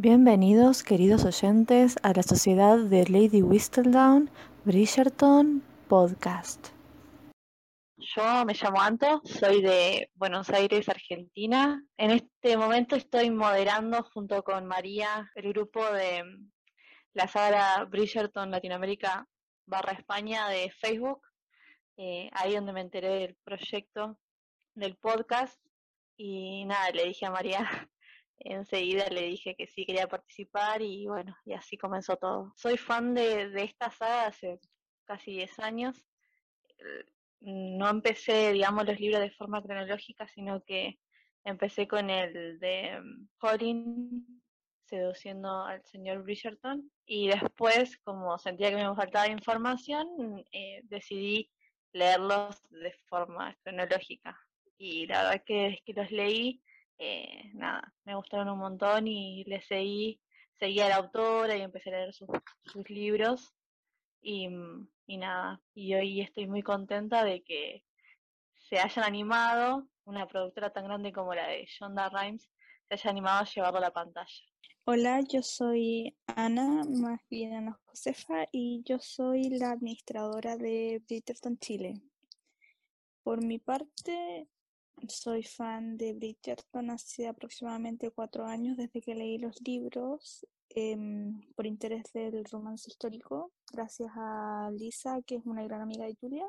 Bienvenidos, queridos oyentes, a la Sociedad de Lady Whistledown Bridgerton Podcast. Yo me llamo Anto, soy de Buenos Aires, Argentina. En este momento estoy moderando junto con María el grupo de la saga Bridgerton Latinoamérica barra España de Facebook, eh, ahí donde me enteré del proyecto del podcast y nada, le dije a María enseguida le dije que sí quería participar y bueno, y así comenzó todo. Soy fan de, de esta saga hace casi 10 años. Eh, no empecé, digamos, los libros de forma cronológica, sino que empecé con el de Colin seduciendo al señor Bridgerton y después, como sentía que me faltaba información, eh, decidí leerlos de forma cronológica. Y la verdad que es que los leí eh, nada, me gustaron un montón y le seguí, seguí a la autora y empecé a leer sus, libros y, y, nada, y hoy estoy muy contenta de que se hayan animado, una productora tan grande como la de Shonda Rhimes, se haya animado a llevarlo a la pantalla. Hola, yo soy Ana, más bien Ana Josefa, y yo soy la administradora de Bridgerton Chile. Por mi parte, soy fan de Bridgerton hace aproximadamente cuatro años desde que leí los libros em, por interés del romance histórico, gracias a Lisa, que es una gran amiga de Julia.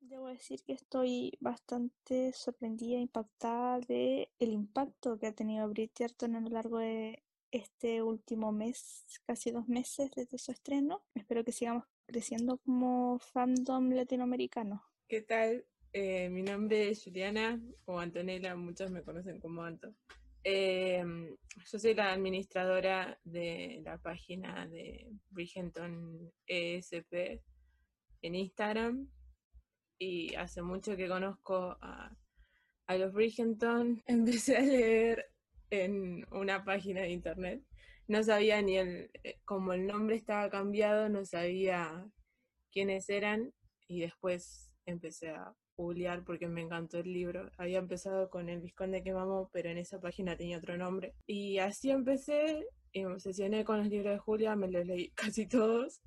Debo decir que estoy bastante sorprendida, impactada de el impacto que ha tenido Bridgerton a lo largo de este último mes, casi dos meses desde su estreno. Espero que sigamos creciendo como fandom latinoamericano. ¿Qué tal? Eh, mi nombre es Juliana, o Antonella, muchos me conocen como Anto. Em, yo soy la administradora de la página de Bridgerton ESP en Instagram y hace mucho que conozco a, los Bridgerton. Empecé a leer en una página de internet. No sabía ni el, eh, como el nombre estaba cambiado, no sabía quiénes eran y después empecé a porque me encantó el libro. Había empezado con El Visconde que mamó, pero en esa página tenía otro nombre. Y así empecé y me obsesioné con los libros de Julia, me los leí casi todos.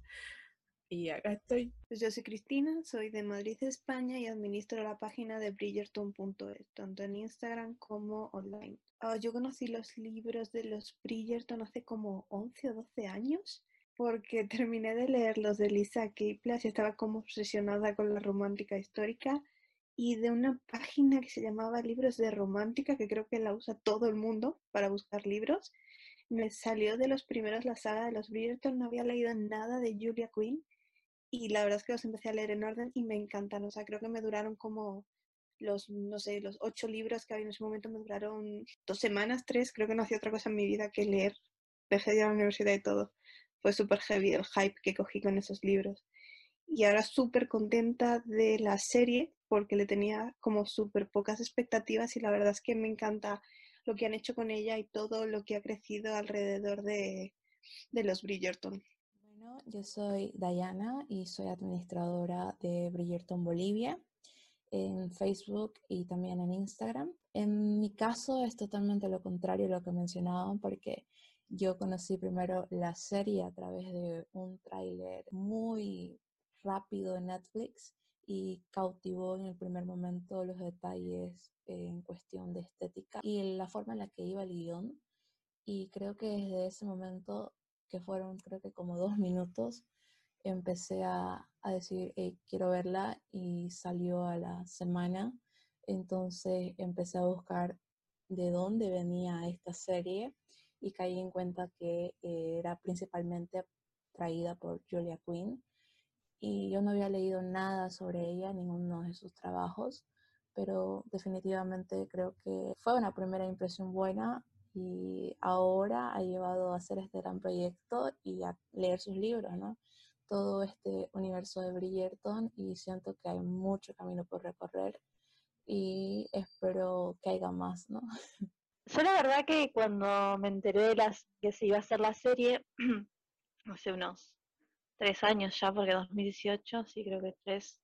Y acá estoy. Pues yo soy Cristina, soy de Madrid, España y administro la página de Bridgerton.es, tanto en Instagram como online. Ah, yo conocí los libros de los Bridgerton hace como 11 o 12 años porque terminé de leer los de Lisa Kiplas y estaba como obsesionada con la romántica histórica y de una página que se llamaba Libros de Romántica, que creo que la usa todo el mundo para buscar libros. Me salió de los primeros la saga de los Bridgerton, no había leído nada de Julia Quinn y la verdad es que los empecé a leer en orden y me encantan. O sea, creo que me duraron como los, no sé, los ocho libros que había en ese momento me duraron dos semanas, tres. Creo que no hacía otra cosa en mi vida que leer. Dejé de ir a la universidad y todo. Fue súper heavy el hype que cogí con esos libros. Y ahora súper contenta de la serie porque le tenía como súper pocas expectativas y la verdad es que me encanta lo que han hecho con ella y todo lo que ha crecido alrededor de, de los Bridgerton. Bueno, yo soy Dayana y soy administradora de Bridgerton Bolivia en Facebook y también en Instagram. En mi caso es totalmente lo contrario a lo que mencionaban porque yo conocí primero la serie a través de un tráiler muy rápido en Netflix y cautivó en el primer momento los detalles en cuestión de estética y la forma en la que iba el guion. Y creo que desde ese momento, que fueron creo que como dos minutos, empecé a, a decir, quiero verla y salió a la semana. Entonces empecé a buscar de dónde venía esta serie y caí en cuenta que era principalmente traída por Julia Quinn y yo no había leído nada sobre ella, ninguno de sus trabajos, pero definitivamente creo que fue una primera impresión buena y ahora ha llevado a hacer este gran proyecto y a leer sus libros, ¿no? Todo este universo de Bridgerton y siento que hay mucho camino por recorrer y espero que haya más, ¿no? Yo la verdad que cuando me enteré de las que se iba a hacer la serie, hace unos tres años ya, porque 2018, sí creo que tres,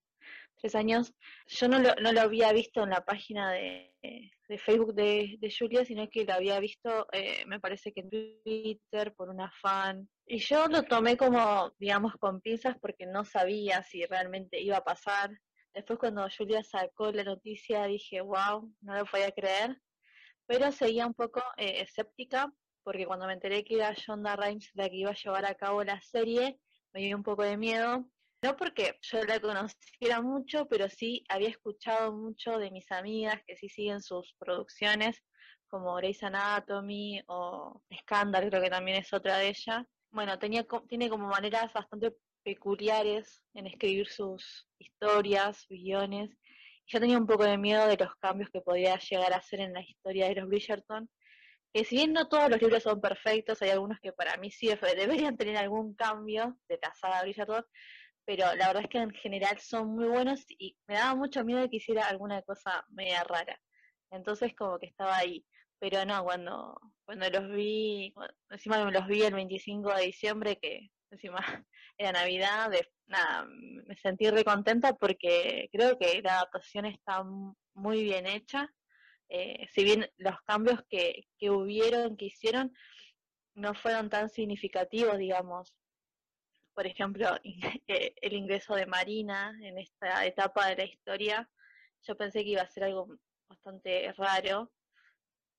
tres años. Yo no lo, no lo había visto en la página de, de Facebook de, de, Julia, sino que lo había visto, eh, me parece que en Twitter, por una fan. Y yo lo tomé como, digamos, con pinzas porque no sabía si realmente iba a pasar. Después cuando Julia sacó la noticia dije, wow, no lo podía creer. Pero seguía un poco eh, escéptica porque cuando me enteré que era Shonda Rhimes la que iba a llevar a cabo la serie, me dio un poco de miedo. No porque yo la conociera mucho, pero sí había escuchado mucho de mis amigas que sí siguen sus producciones, como Grey's Anatomy o Scandal, creo que también es otra de ellas. Bueno, tenía, tiene como maneras bastante peculiares en escribir sus historias, guiones. Yo tenía un poco de miedo de los cambios que podía llegar a hacer en la historia de los Bridgerton, que si bien no todos los libros son perfectos, hay algunos que para mí sí deberían tener algún cambio de la saga Bridgerton, pero la verdad es que en general son muy buenos y me daba mucho miedo que hiciera alguna cosa media rara. Entonces como que estaba ahí. Pero no, cuando, cuando los vi, encima me los vi el 25 de diciembre, que encima era Navidad, nada, me sentí recontenta porque creo que la adaptación está muy bien hecha. Eh, si bien los cambios que, que hubieron, que hicieron, no fueron tan significativos, digamos, por ejemplo, eh, el ingreso de Marina en esta etapa de la historia, yo pensé que iba a ser algo bastante raro,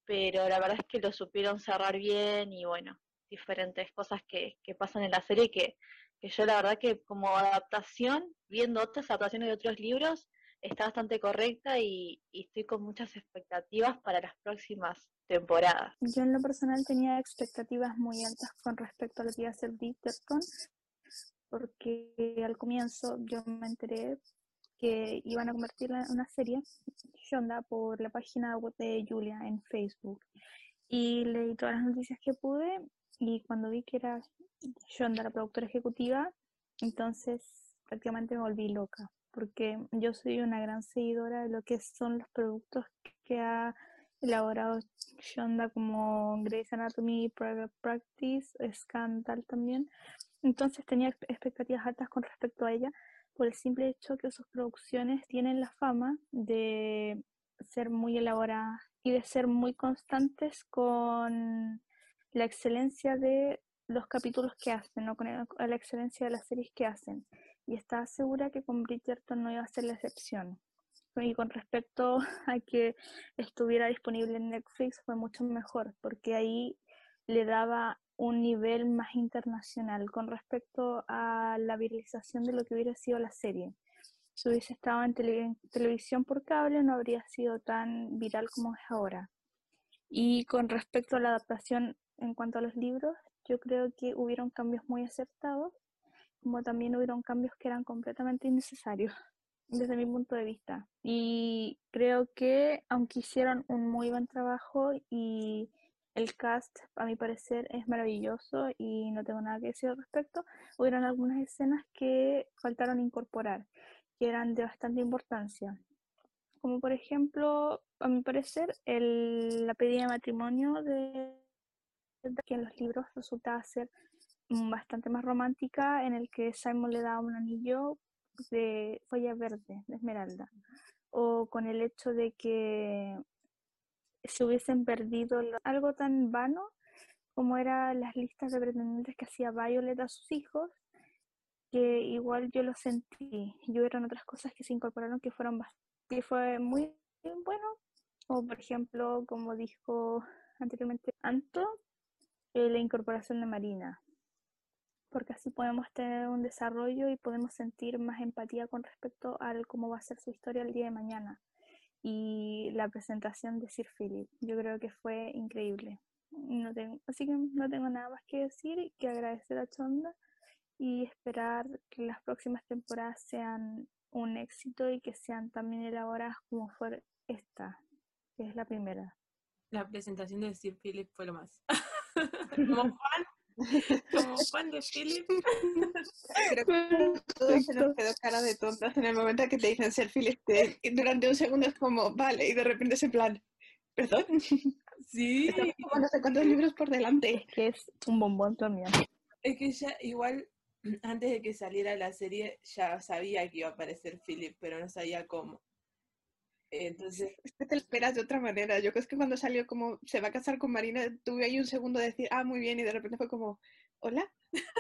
pero la verdad es que lo supieron cerrar bien y bueno, diferentes cosas que, que pasan en la serie que, que yo la verdad que como adaptación, viendo otras adaptaciones de otros libros, está bastante correcta y, estoy con muchas expectativas para las próximas temporadas. Yo en lo personal tenía expectativas muy altas con respecto a lo que iba a ser Bridgerton, porque al comienzo yo me enteré que iban a convertirla en una serie, Shonda, por la página web de Julia en Facebook. Y leí todas las noticias que pude y cuando vi que era Shonda la productora ejecutiva, entonces prácticamente me volví loca, porque yo soy una gran seguidora de lo que son los productos que ha elaborado Shonda como Grey's Anatomy, Private Practice, Scandal también, entonces tenía expectativas altas con respecto a ella por el simple hecho que sus producciones tienen la fama de ser muy elaboradas y de ser muy constantes con la excelencia de los capítulos que hacen, o con la excelencia de las series que hacen. Y estaba segura que con Bridgerton no iba a ser la excepción. Y con respecto a que estuviera disponible en Netflix fue mucho mejor, porque ahí le daba un nivel más internacional con respecto a la viralización de lo que hubiera sido la serie. Si hubiese estado en, televisión por cable no habría sido tan viral como es ahora. Y con respecto a la adaptación en cuanto a los libros, yo creo que hubieron cambios muy acertados, como también hubieron cambios que eran completamente innecesarios desde mi punto de vista. Y creo que aunque hicieron un muy buen trabajo y el cast, a mi parecer, es maravilloso y no tengo nada que decir al respecto. Hubieron algunas escenas que faltaron incorporar, que eran de bastante importancia. Como por ejemplo, a mi parecer, el, la pedida de matrimonio de, que en los libros resultaba ser bastante más romántica, en el que Simon le da un anillo de joya verde, de esmeralda. O con el hecho de que se hubiesen perdido algo tan vano como eran las listas de pretendientes que hacía Violet a sus hijos, que igual yo lo sentí. Yo eran otras cosas que se incorporaron que fueron que fue muy bueno, o por ejemplo, como dijo anteriormente Anto, eh, la incorporación de Marina, porque así podemos tener un desarrollo y podemos sentir más empatía con respecto a cómo va a ser su historia el día de mañana y la presentación de Sir Philip. Yo creo que fue increíble. No tengo, así que no tengo nada más que decir que agradecer a Chonda y esperar que las próximas temporadas sean un éxito y que sean también elaboradas como fue esta, que es la primera. La presentación de Sir Philip fue lo más. como fan, como fan de Philip. Creo que todos se nos quedó cara de tontas en el momento que te dicen ser Philip. durante un segundo es como, vale, y de repente es en plan, ¿perdón? Sí. Como no sé cuántos libros por delante. Es que es un bombón también. Es que ya igual antes de que saliera la serie ya sabía que iba a aparecer Philip, pero no sabía cómo. Entonces, Es que te lo esperas de otra manera. Yo creo que cuando salió como se va a casar con Marina, tuve ahí un segundo de decir, ah, muy bien, y de repente fue como, hola,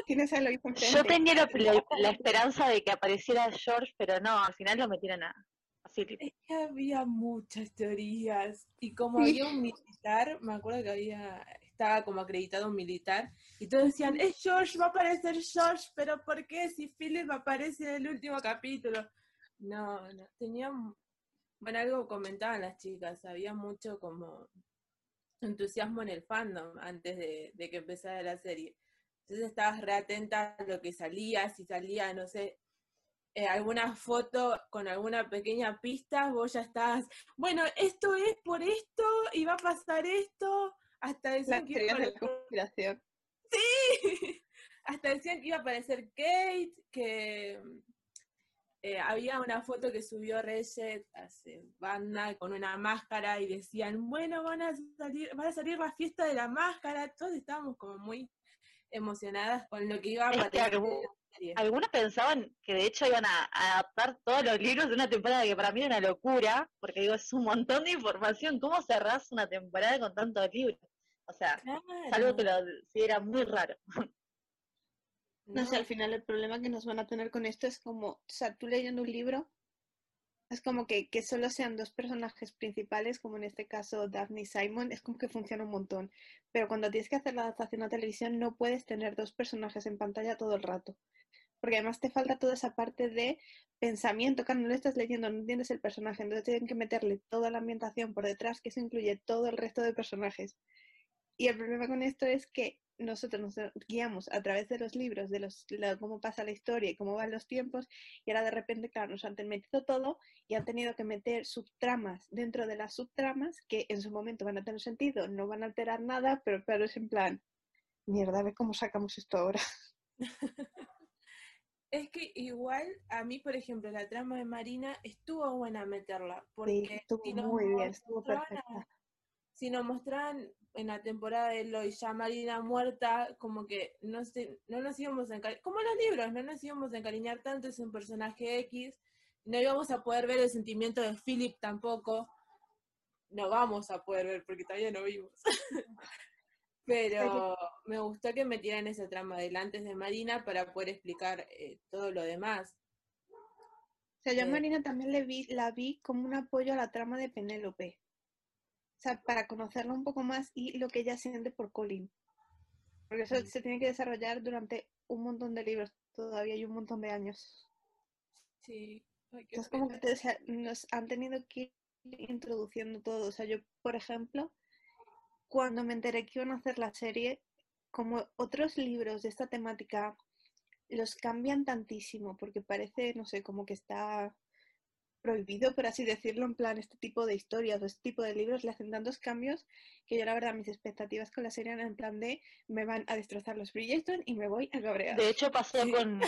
tienes a Eloís Yo tenía la, la- la esperanza de que apareciera George, pero no, al final lo metieron a, a Philip. es que había muchas teorías. Y como Sí. había un militar, me acuerdo que había, estaba como acreditado un militar, y todos decían, es George, va a aparecer George, pero ¿por qué si Philip aparece en el último capítulo? No, no, tenía, bueno, algo comentaban las chicas, había mucho como entusiasmo en el fandom antes de, de que empezara la serie. Entonces estabas re atenta a lo que salía, si salía, no sé, eh, alguna foto con alguna pequeña pista, vos ya estabas, bueno, esto es por esto y va a pasar esto, hasta decían que iba a aparecer- conspiración. Sí, hasta decían que iba a aparecer Kate, que eh, había una foto que subió Reyes hace banda con una máscara y decían, bueno, van a salir, van a salir la fiesta de la máscara, todos estábamos como muy emocionadas con lo que iba a serie. Algunos pensaban que de hecho iban a, adaptar todos los libros de una temporada que para mí era una locura, porque digo, es un montón de información. ¿Cómo cerrás una temporada con tantos libros? O sea, es algo que Claro, lo sí era muy raro. No sé, al final el problema que nos van a tener con esto es como, o sea, tú leyendo un libro, es como que, que solo sean dos personajes principales, como en este caso Daphne y Simon, es como que funciona un montón. Pero cuando tienes que hacer la adaptación a televisión, no puedes tener dos personajes en pantalla todo el rato. Porque además te falta toda esa parte de pensamiento, claro, no lo estás leyendo, no entiendes el personaje, entonces tienen que meterle toda la ambientación por detrás, que eso incluye todo el resto de personajes. Y el problema con esto es que nosotros nos guiamos a través de los libros, de los, la- cómo pasa la historia y cómo van los tiempos, y ahora de repente, claro, nos han metido todo y han tenido que meter subtramas dentro de las subtramas que en su momento van a tener sentido, no van a alterar nada, pero claro, es en plan, mierda, a ver cómo sacamos esto ahora. Es que igual a mí, por ejemplo, la trama de Marina estuvo buena meterla, Sí, porque estuvo si muy bien, estuvo a- perfecta. Si nos mostraban en la temporada de Eloy ya Marina muerta, como que no, se, no nos íbamos a encariñar, como en los libros, no nos íbamos a encariñar tanto, es un personaje X, no íbamos a poder ver el sentimiento de Philip tampoco, no vamos a poder ver porque todavía no vimos. Pero me gustó que metieran esa trama del antes de Marina para poder explicar eh, todo lo demás. O sea, yo a Eh, Marina también le vi, la vi como un apoyo a la trama de Penélope. Sea, para conocerla un poco más y lo que ella siente por Colin. Porque eso se tiene que desarrollar durante un montón de libros todavía y un montón de años. Sí, ay, Entonces, como que te- o sea, nos han tenido que ir introduciendo todo. O sea, yo, por ejemplo, cuando me enteré que iban a hacer la serie, como otros libros de esta temática los cambian tantísimo porque parece, no sé, como que está prohibido, por así decirlo, en plan este tipo de historias o este tipo de libros, le hacen tantos cambios que yo la verdad mis expectativas con la serie eran en plan de me van a destrozar los Bridgerton y me voy a cabrear. De hecho pasó con...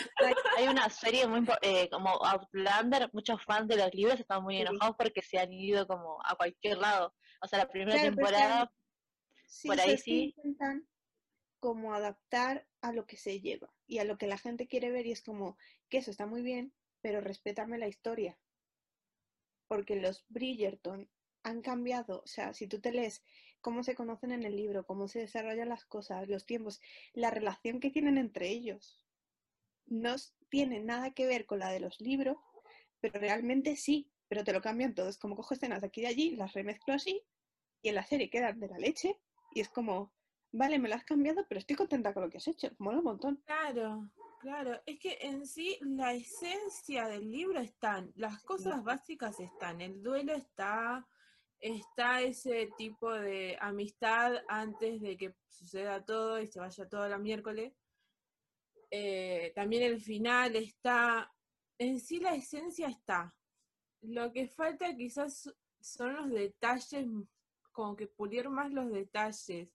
Hay, una serie muy eh, como Outlander, muchos fans de los libros están muy Sí. enojados porque se han ido como a cualquier lado. O sea, la primera Claro, temporada, Sí, por ahí sí. intentan como adaptar a lo que se lleva y a lo que la gente quiere ver y es como que eso está muy bien, pero respétame la historia. Porque los Bridgerton han cambiado, o sea, si tú te lees cómo se conocen en el libro, cómo se desarrollan las cosas, los tiempos, la relación que tienen entre ellos, no tiene nada que ver con la de los libros, pero realmente sí, pero te lo cambian todo. Es como cojo escenas de aquí y de allí, las remezclo así y en la serie quedan de la leche y es como, vale, me lo has cambiado, pero estoy contenta con lo que has hecho, mola un montón. Claro, claro. Es que en sí la esencia del libro están, las cosas básicas están, el duelo está, está ese tipo de amistad antes de que suceda todo y se vaya todo la miércoles. Eh, también el final está, en sí la esencia está. Lo que falta quizás son los detalles, como que pulir más los detalles.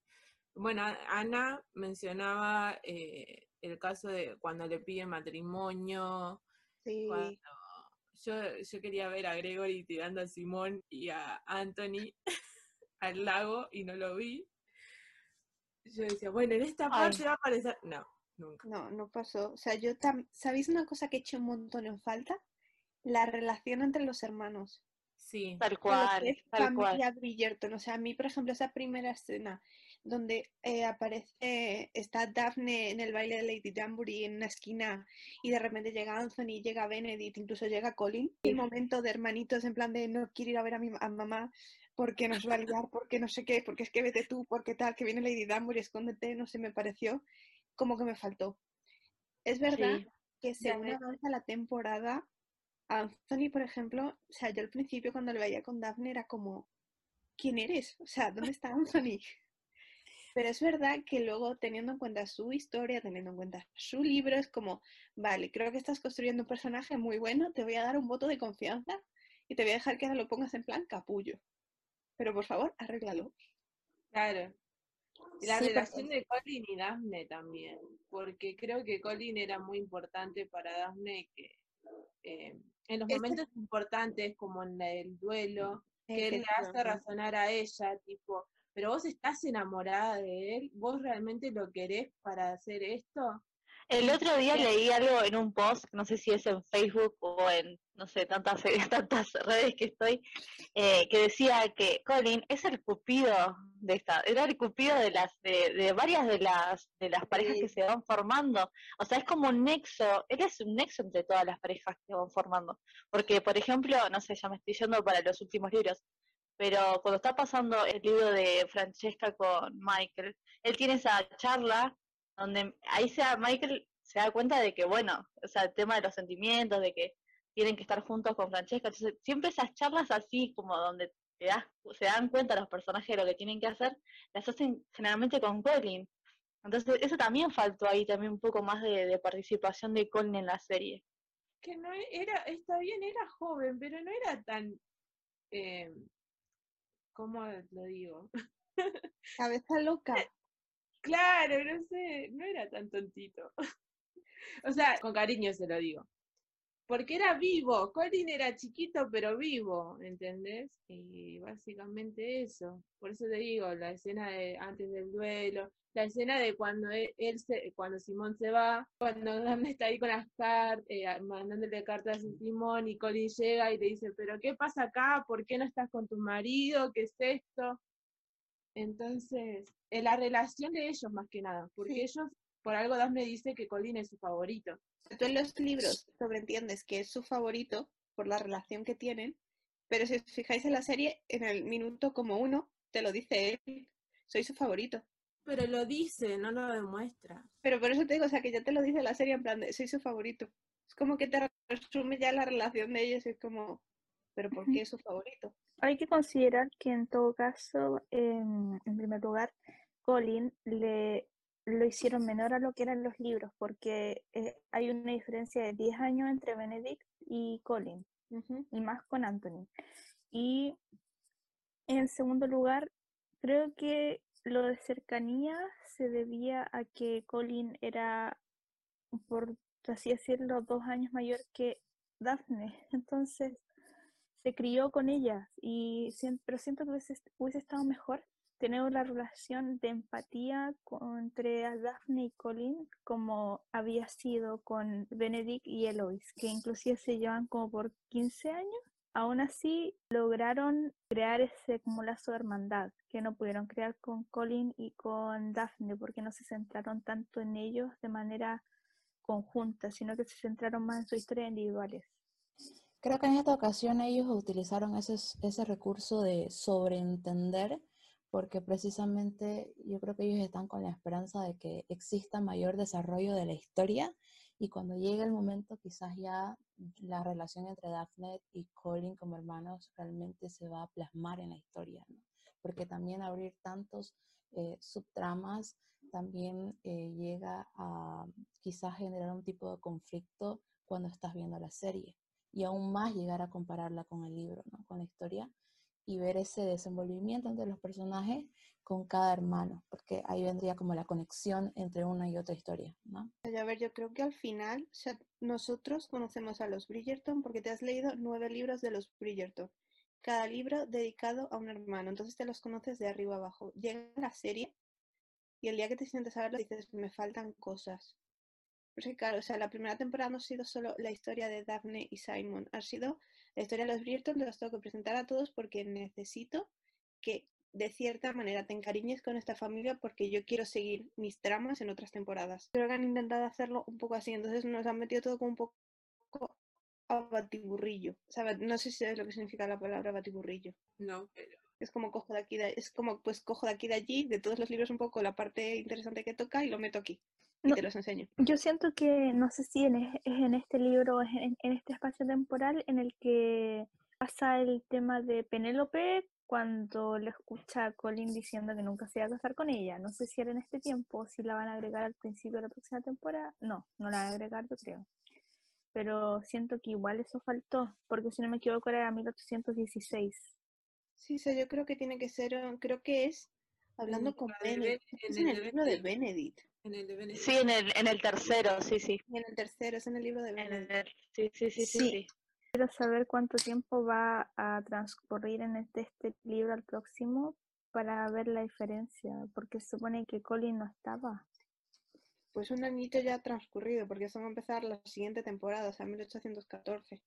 Bueno, Ana mencionaba eh, el caso de cuando le pide matrimonio. Sí, cuando- yo, yo quería ver a Gregory tirando a Simón y a Anthony al lago y no lo vi. Yo decía, bueno, en esta Ay. parte va a aparecer. No, nunca. No, no pasó. O sea, yo tam- ¿sabéis una cosa que he hecho un montón en falta? La relación entre los hermanos. Sí, Tal cual, tal cual. Bridgerton. O sea, a mí, por ejemplo, esa primera escena donde eh, aparece, está Daphne en el baile de Lady Danbury en una esquina y de repente llega Anthony, llega Benedict, incluso llega Colin. Y el momento de hermanitos en plan de no quiero ir a ver a mi a mamá porque nos va a liar, porque no sé qué, porque es que vete tú, porque tal, que viene Lady Danbury, escóndete, no sé, me pareció como que me faltó. Es verdad Sí. que según avanza la temporada, Anthony, por ejemplo, o sea, yo al principio cuando lo veía con Daphne era como, ¿quién eres? O sea, ¿dónde está Anthony? Pero es verdad que luego, teniendo en cuenta su historia, teniendo en cuenta su libro, es como, vale, creo que estás construyendo un personaje muy bueno, te voy a dar un voto de confianza y te voy a dejar que ahora lo pongas en plan capullo. Pero por favor, arréglalo. claro. La Sí, porque- relación de Colin y Daphne también, porque creo que Colin era muy importante para Daphne que eh, en los momentos importantes como en el duelo, que él le hace razonar a ella, tipo, pero vos estás enamorada de él, vos realmente lo querés para hacer esto. El otro día leí algo en un post, no sé si es en Facebook o en, no sé, tantas, tantas redes que estoy, eh, que decía que Colin es el cupido de esta, era el cupido de las, de, de varias de las, de las parejas Sí. que se van formando. O sea, es como un nexo, él es un nexo entre todas las parejas que van formando. Porque, por ejemplo, no sé, ya me estoy yendo para los últimos libros, pero cuando está pasando el libro de Francesca con Michael, él tiene esa charla donde ahí se Michael se da cuenta de que, bueno, o sea, el tema de los sentimientos, de que tienen que estar juntos con Francesca, entonces siempre esas charlas así, como donde te das, se dan cuenta los personajes de lo que tienen que hacer, las hacen generalmente con Colin. Entonces, eso también faltó ahí, también un poco más de, de participación de Colin en la serie. Que no era, está bien, era joven, pero no era tan, eh, ¿cómo lo digo? Cabeza loca. Claro, no sé, no era tan tontito. O sea, con cariño se lo digo. Porque era vivo, Colin era chiquito pero vivo, ¿entendés? Y básicamente eso. Por eso te digo, la escena de antes del duelo, la escena de cuando él, él se, cuando Simón se va, cuando Daphne está ahí con las cartas, mandándole cartas a Simón y Colin llega y le dice, pero ¿qué pasa acá? ¿Por qué no estás con tu marido? ¿Qué es esto? Entonces, eh, la relación de ellos más que nada, porque Sí. ellos, por algo Daphne dice que Colin es su favorito. Tú en los libros sobreentiendes que es su favorito por la relación que tienen, pero si os fijáis en la serie, en el minuto como uno, te lo dice él, soy su favorito. Pero lo dice, no lo demuestra. Pero por eso te digo, o sea, que ya te lo dice la serie en plan de, soy su favorito. Es como que te resume ya la relación de ellos y es como, pero ¿por qué es su favorito? Hay que considerar que en todo caso, en primer lugar, Colin le lo hicieron menor a lo que eran los libros, porque eh, hay una diferencia de 10 años entre Benedict y Colin, y más con Anthony. Y en segundo lugar, creo que lo de cercanía se debía a que Colin era, por así decirlo, dos años mayor que Daphne. Entonces se crió con ella, y pero siento que hubiese, hubiese estado mejor tener una relación de empatía entre Daphne y Colin como había sido con Benedict y Eloise, que inclusive se llevan como por 15 años. Aún así, lograron crear ese como lazo de hermandad que no pudieron crear con Colin y con Daphne porque no se centraron tanto en ellos de manera conjunta, sino que se centraron más en sus historias individuales. Creo que en esta ocasión ellos utilizaron ese, ese recurso de sobreentender, porque precisamente yo creo que ellos están con la esperanza de que exista mayor desarrollo de la historia y cuando llegue el momento quizás ya la relación entre Daphne y Colin como hermanos realmente se va a plasmar en la historia, ¿no? porque también abrir tantos eh, subtramas también eh, llega a quizás generar un tipo de conflicto cuando estás viendo la serie y aún más llegar a compararla con el libro, ¿no? con la historia y ver ese desenvolvimiento entre los personajes con cada hermano, porque ahí vendría como la conexión entre una y otra historia, ¿no? A ver, yo creo que al final, o sea, nosotros conocemos a los Bridgerton porque te has leído nueve libros de los Bridgerton, cada libro dedicado a un hermano, entonces te los conoces de arriba abajo. Llega la serie y el día que te sientes a verlo dices, me faltan cosas. Porque claro, o sea, la primera temporada no ha sido solo la historia de Daphne y Simon, ha sido la historia de los Bridgerton, los tengo que presentar a todos porque necesito que de cierta manera te encariñes con esta familia porque yo quiero seguir mis tramas en otras temporadas. Creo que han intentado hacerlo un poco así, entonces nos han metido todo como un poco a batiburrillo. O sea, no sé si sabes lo que significa la palabra batiburrillo. No, pero Es como cojo de aquí, de, es como pues cojo de aquí de allí, de todos los libros un poco la parte interesante que toca y lo meto aquí y No. te los enseño. Yo siento que, no sé si en, es en este libro o es en, en este espacio temporal en el que pasa el tema de Penélope cuando le escucha a Colin diciendo que nunca se iba a casar con ella. No sé si era en este tiempo si la van a agregar al principio de la próxima temporada. No, no la van a agregar, yo creo. Pero siento que igual eso faltó, porque si no me equivoco era 1816. Sí, o sea, yo creo que tiene que ser, creo que es hablando con Benedict. En en el libro de Benedict. Benedict. en el de Benedict. Sí, en el, en el tercero, sí, sí. En el tercero, es en el libro de En Benedict. el- sí, sí, sí, sí, Sí. sí. Quiero saber cuánto tiempo va a transcurrir en este, este libro al próximo para ver la diferencia, porque se supone que Colin no estaba. Pues un añito ya ha transcurrido, porque eso va a empezar la siguiente temporada, o sea, 1814.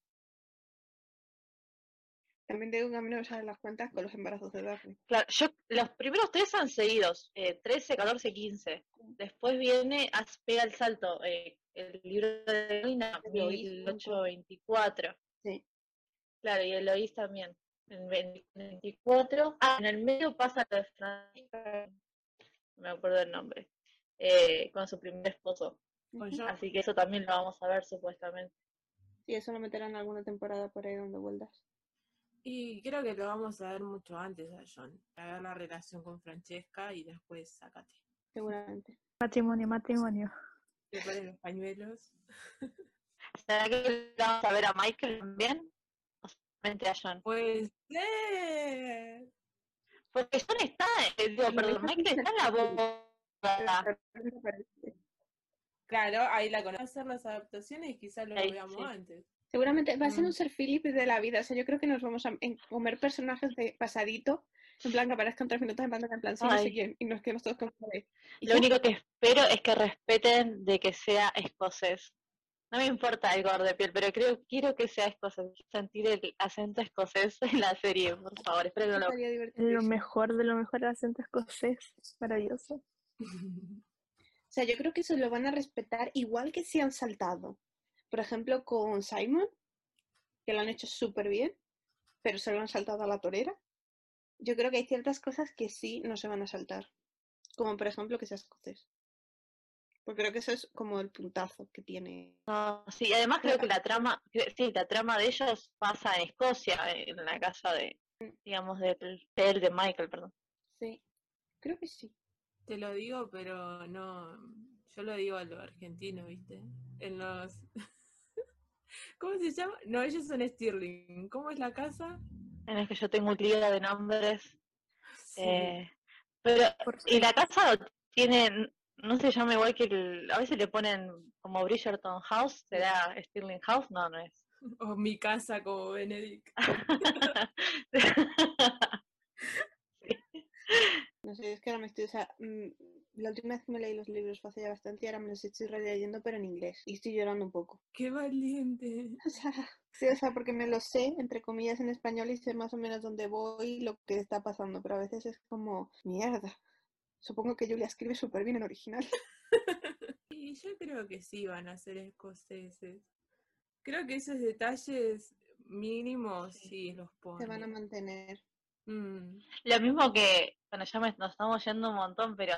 También tengo que a mí no me salen las cuentas con los embarazos de Daphne. Claro, yo, los primeros tres han seguidos, eh, 13, 14, 15. Después viene, as- pega el salto, eh, el libro de Eloína, Eloís, 1824. Sí. Claro, y Eloís también, en 24. Ah, en el medio pasa lo de Francisca, no me acuerdo el nombre, eh, con su primer esposo. John. Así que eso también lo vamos a ver supuestamente. Sí, eso lo meterán alguna temporada por ahí dando vueltas. Y creo que lo vamos a ver mucho antes a John, a ver la relación con Francesca y después sácate. Seguramente. Matrimonio, matrimonio. Preparen los pañuelos. ¿Será que lo vamos a ver a Michael también? O solamente a John. Pues ser. Porque John está, eh, digo, perdón, Michael está en la boda. Claro, ahí la conozco. hacer las adaptaciones y quizás lo Ahí, veamos sí. antes. Seguramente va a ser Mm. un ser Philip de la vida. O sea, yo creo que nos vamos a comer personajes de pasadito. En plan, que aparezcan tres minutos en plan, en plan, sí, no sé Ay. quién. Y nos quedamos todos. ¿y Lo único que espero es que respeten de que sea escocés. No me importa el color de piel, pero creo quiero que sea escocés. Sentir el acento escocés en la serie, por favor. Espero que no lo Lo mejor de lo mejor el acento escocés. Maravilloso. O sea, yo creo que eso lo van a respetar igual que si han saltado. Por ejemplo, con Simon, que lo han hecho súper bien, pero se lo han saltado a la torera. Yo creo que hay ciertas cosas que sí no se van a saltar. Como por ejemplo que sea escocés. Porque creo que eso es como el puntazo que tiene. No, sí, además creo que la trama, sí, la trama de ellos pasa en Escocia, en la casa de, digamos, de, de él, de Michael, perdón. Sí, creo que sí. Te lo digo, pero no. Yo lo digo a lo argentino, ¿viste? En los. ¿Cómo se llama? No, ellos son Stirling. ¿Cómo es la casa? En el que yo tengo un libro de nombres. Sí. eh, pero, Por y la casa tiene, no se llama igual que el, a veces le ponen como Bridgerton House, ¿será Stirling House? No, no es. O mi casa como Benedict. No sé, es que ahora me estoy, o sea, mm, la última vez que me leí los libros fue hace ya bastante y ahora me los estoy releyendo pero en inglés y estoy llorando un poco. ¡Qué valiente! O sea, sí, o sea, porque me lo sé, entre comillas, en español y sé más o menos dónde voy y lo que está pasando, pero a veces es como, mierda. Supongo que Julia escribe súper bien en original. Y yo creo que sí van a ser escoceses. Creo que esos detalles mínimos sí, los Se van a ponen. mantener. Mm, Lo mismo que, bueno, ya me- nos estamos yendo un montón, pero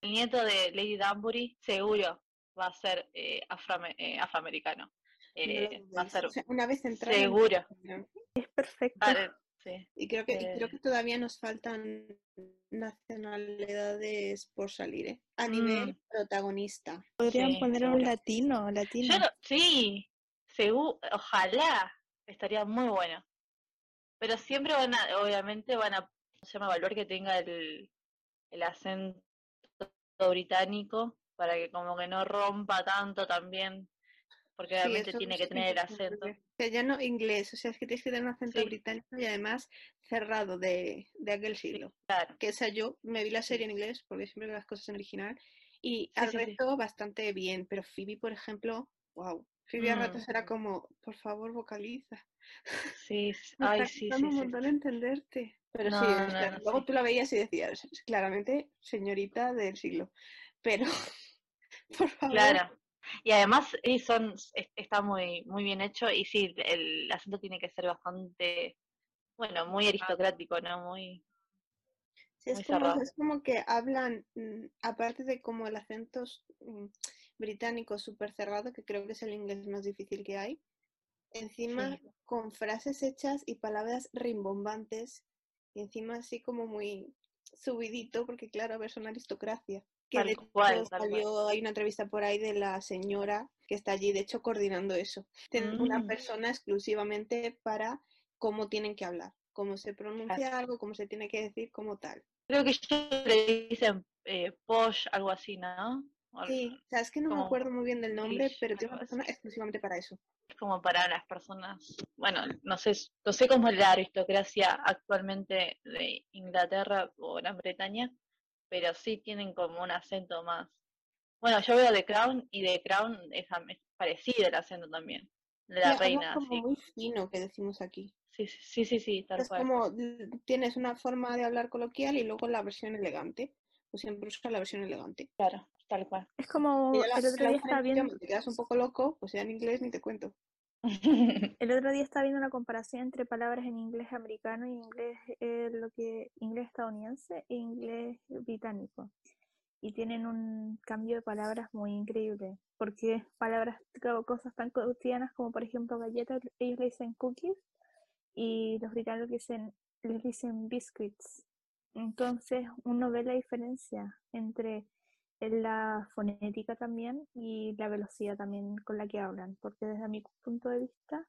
el nieto de Lady Danbury seguro va a ser eh, afroame- eh, afroamericano. no Eh, va a ser O sea, una vez entrado en seguro. Es perfecto. Vale, sí. Y creo que, y creo Eh. que todavía nos faltan nacionalidades por salir, ¿eh? A nivel Mm. protagonista. Podrían sí, poner un latino, latino. Yo sí, seguro, ojalá, estaría muy bueno. Pero siempre van a, obviamente van a, ¿cómo se llama? Evaluar que tenga el, el acento británico para que como que no rompa tanto también, porque Sí, obviamente eso tiene que tener el acento. O sea, ya no inglés, o sea, es que tienes que tener un acento Sí. británico y además cerrado de, de aquel siglo. Claro. Que esa yo me vi la serie en inglés porque siempre veo las cosas en original Y Sí, al sí, sí. resto bastante bien, pero Phoebe, por ejemplo, wow. Phoebe a ratos Mm. era como, por favor, vocaliza. Sí, Me ay, sí, sí, un sí. montón entenderte. Pero sí, No, o no, sea, no, luego sí. tú la veías y decías, "Es claramente, señorita del siglo. Pero, por favor. Claro. Y además sí, son, es- está muy, muy bien hecho y sí, el acento tiene que ser bastante, bueno, muy aristocrático, ¿no? Muy, Sí, es muy como, cerrado. es como que hablan, mm, aparte de como el acento mm, británico súper cerrado, que creo que es el inglés más difícil que hay, encima Sí. con frases hechas y palabras rimbombantes, y encima así como muy subidito, porque claro, a ver, son aristocracia. Que Tal de hecho cual, tal cual. salió, hay una entrevista por ahí de la señora que está allí, de hecho, coordinando eso. Tienen una Mm. persona exclusivamente para cómo tienen que hablar, cómo se pronuncia algo, cómo se tiene que decir, como tal. Creo que ellos le dicen eh, posh, algo así, ¿no? Sí, o sea, es que no me como acuerdo muy bien del nombre, pero tiene una persona exclusivamente para eso. Es como para las personas, bueno, no sé, no sé cómo es la aristocracia actualmente de Inglaterra o Gran Bretaña, pero sí tienen como un acento más. Bueno, yo veo The Crown y The Crown es, es parecido el acento también, de la habla reina, como así. muy fino, que decimos aquí. Sí, sí, sí, sí, tal Es cual. como, tienes una forma de hablar coloquial y luego la versión elegante. Pues siempre usa la versión elegante. Claro, tal cual. Es como el otro día estaba viendo, te quedas un poco loco, pues ya en inglés ni te cuento. el otro día estaba viendo una comparación entre palabras en inglés americano y inglés eh, lo que inglés estadounidense e inglés británico. Y tienen un cambio de palabras muy increíble, porque palabras, co- cosas tan cotidianas como por ejemplo galletas, ellos le dicen cookies y los británicos dicen, les dicen biscuits. Entonces uno ve la diferencia entre en la fonética también y la velocidad también con la que hablan, porque desde mi punto de vista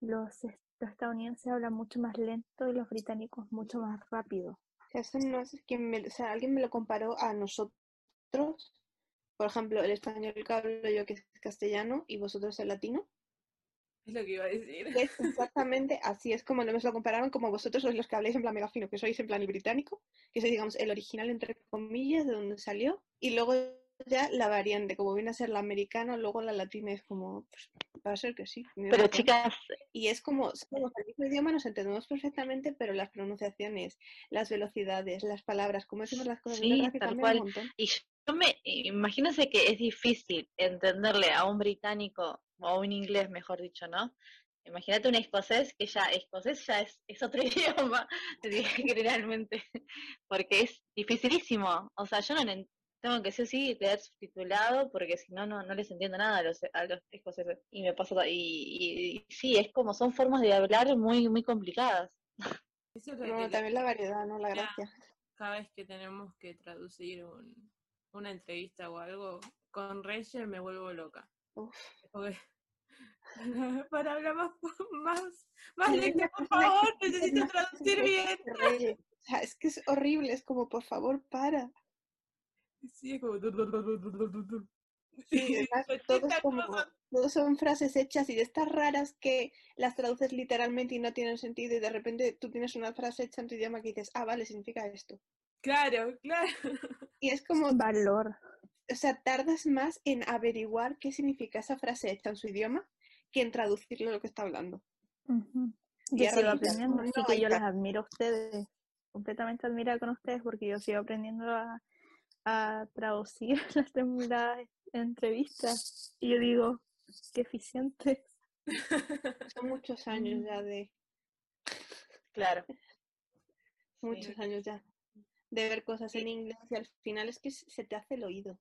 los, los estadounidenses hablan mucho más lento y los británicos mucho más rápido. Eso no es quien me, o sea, alguien me lo comparó a nosotros. Por ejemplo, el español que hablo yo que es castellano y vosotros el latino. Es lo que iba a decir. es exactamente así, es como nos lo compararon como vosotros sois los que habláis en plan mega fino, que sois en plan el británico, que sois digamos el original entre comillas de donde salió, y luego ya la variante, como viene a ser la americana, luego la latina es como, pues va a ser que sí. Pero chicas, Y es como, somos el mismo idioma, nos entendemos perfectamente, pero las pronunciaciones, las velocidades, las palabras, cómo decimos las cosas, es Sí, verdad que tal cual. un montón. Y yo me, imagínense que es difícil entenderle a un británico o un inglés, mejor dicho, ¿no? Imagínate un escocés que ya, escocés ya es, es otro idioma, generalmente, porque es dificilísimo. O sea, yo no tengo que sí o sí leer subtitulado porque si no, no, no les entiendo nada a los, a los escoceses. Y me pasa, y, y, y sí, es como son formas de hablar muy, muy complicadas. Eso No, también la variedad, ¿no? La Ya. gracia. cada vez que tenemos que traducir un- una entrevista o algo, con Reyes me vuelvo loca. Uf. Para hablar más, más, más lento, por favor, necesito traducir bien. O sea, es que es horrible, es como, por favor, para. Sí, es como... Sí, además, todo es 80 como, cosas. todo son frases hechas y de estas raras que las traduces literalmente y no tienen sentido y de repente tú tienes una frase hecha en tu idioma que dices, ah, vale, significa esto. Claro, claro. Y es como, Valor. O sea, tardas más en averiguar qué significa esa frase hecha en su idioma que en traducirle lo que está hablando. Ujú. Y Yo sigo aprendiendo, no así que yo las admiro a ustedes, completamente admirada con ustedes porque yo sigo aprendiendo a, a traducir las, tem- las entrevistas y yo digo, qué eficiente. Son muchos años ya de, Claro. muchos años ya de ver cosas en inglés y al final es que se te hace el oído.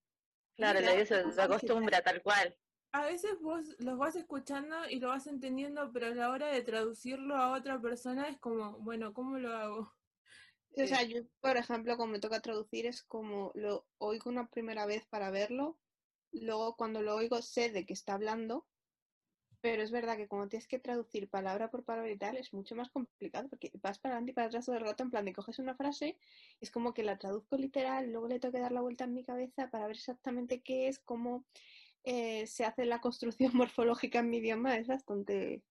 Claro, como se acostumbra tal cual. A veces vos los vas escuchando y lo vas entendiendo, pero a la hora de traducirlo a otra persona es como, bueno, ¿cómo lo hago? Sí, O sea, yo, por ejemplo, cuando me toca traducir es como lo oigo una primera vez para verlo, luego cuando lo oigo sé de qué está hablando, pero es verdad que cuando tienes que traducir palabra por palabra y tal es mucho más complicado porque vas para adelante y para atrás todo el rato en plan de coges una frase, es como que la traduzco literal, luego le tengo que dar la vuelta en mi cabeza para ver exactamente qué es, cómo eh, se hace la construcción morfológica en mi idioma, es bastante...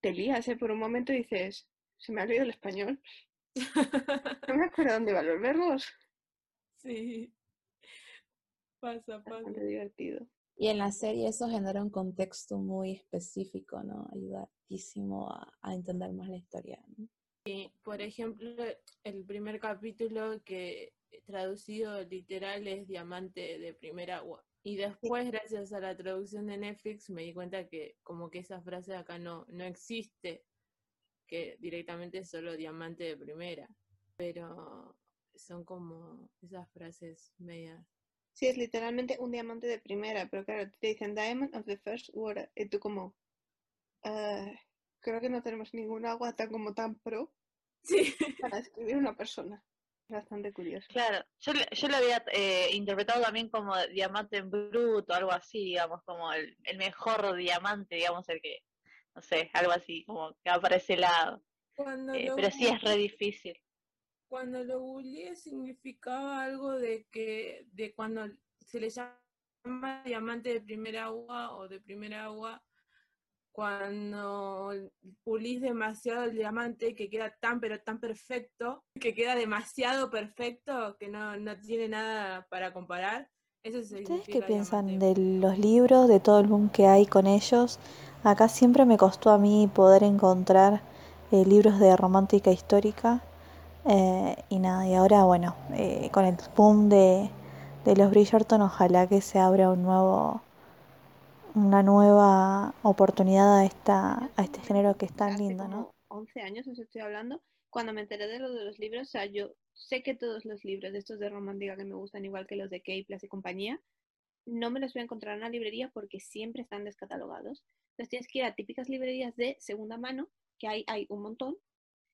Te lías, ¿eh? Por un momento dices, se me ha olvidado el español. No me acuerdo dónde van los verbos. Sí. Pasa, pasa. Bastante divertido. Y en la serie eso genera un contexto muy específico, ¿no? Ayuda muchísimo a, a entender más la historia. ¿no? Por ejemplo, el primer capítulo que traducido literal es Diamante de primer agua. Y después, gracias a la traducción de Netflix, me di cuenta que como que esa frase acá no, no existe, que directamente es solo diamante de primera. Pero son como esas frases medias. Sí, es literalmente un diamante de primera, pero claro, te dicen Diamond of the First Water. Y tú como, "Ah, creo que no tenemos ningún agua tan como tan pro Sí. para escribir una persona. Bastante curioso. Claro, yo, le- yo lo había eh, interpretado también como diamante en bruto, algo así, digamos, como el, el mejor diamante, digamos, el que, no sé, algo así, como que va para ese lado. Cuando Eh, lo pero sí es re difícil. Cuando lo googleé significaba algo de que de cuando se le llama diamante de primer agua o de primer agua cuando pulís demasiado el diamante que queda tan pero tan perfecto, que queda demasiado perfecto que no, no tiene nada para comparar. Eso ¿Ustedes qué piensan de los libros, de todo el boom que hay con ellos? Acá siempre me costó a mí poder encontrar eh, libros de romántica histórica. Eh, y nada, y ahora bueno, eh, con el boom de, de los Bridgerton, ojalá que se abra un nuevo, una nueva oportunidad a esta, a este género que es tan Hace lindo, ¿no? como 11 años os estoy hablando, cuando me enteré de lo de los libros, o sea, yo sé que todos los libros de estos de romántica que me gustan, igual que los de K-Plus y compañía, no me los voy a encontrar en una librería porque siempre están descatalogados. Entonces tienes que ir a típicas librerías de segunda mano, que hay, hay un montón,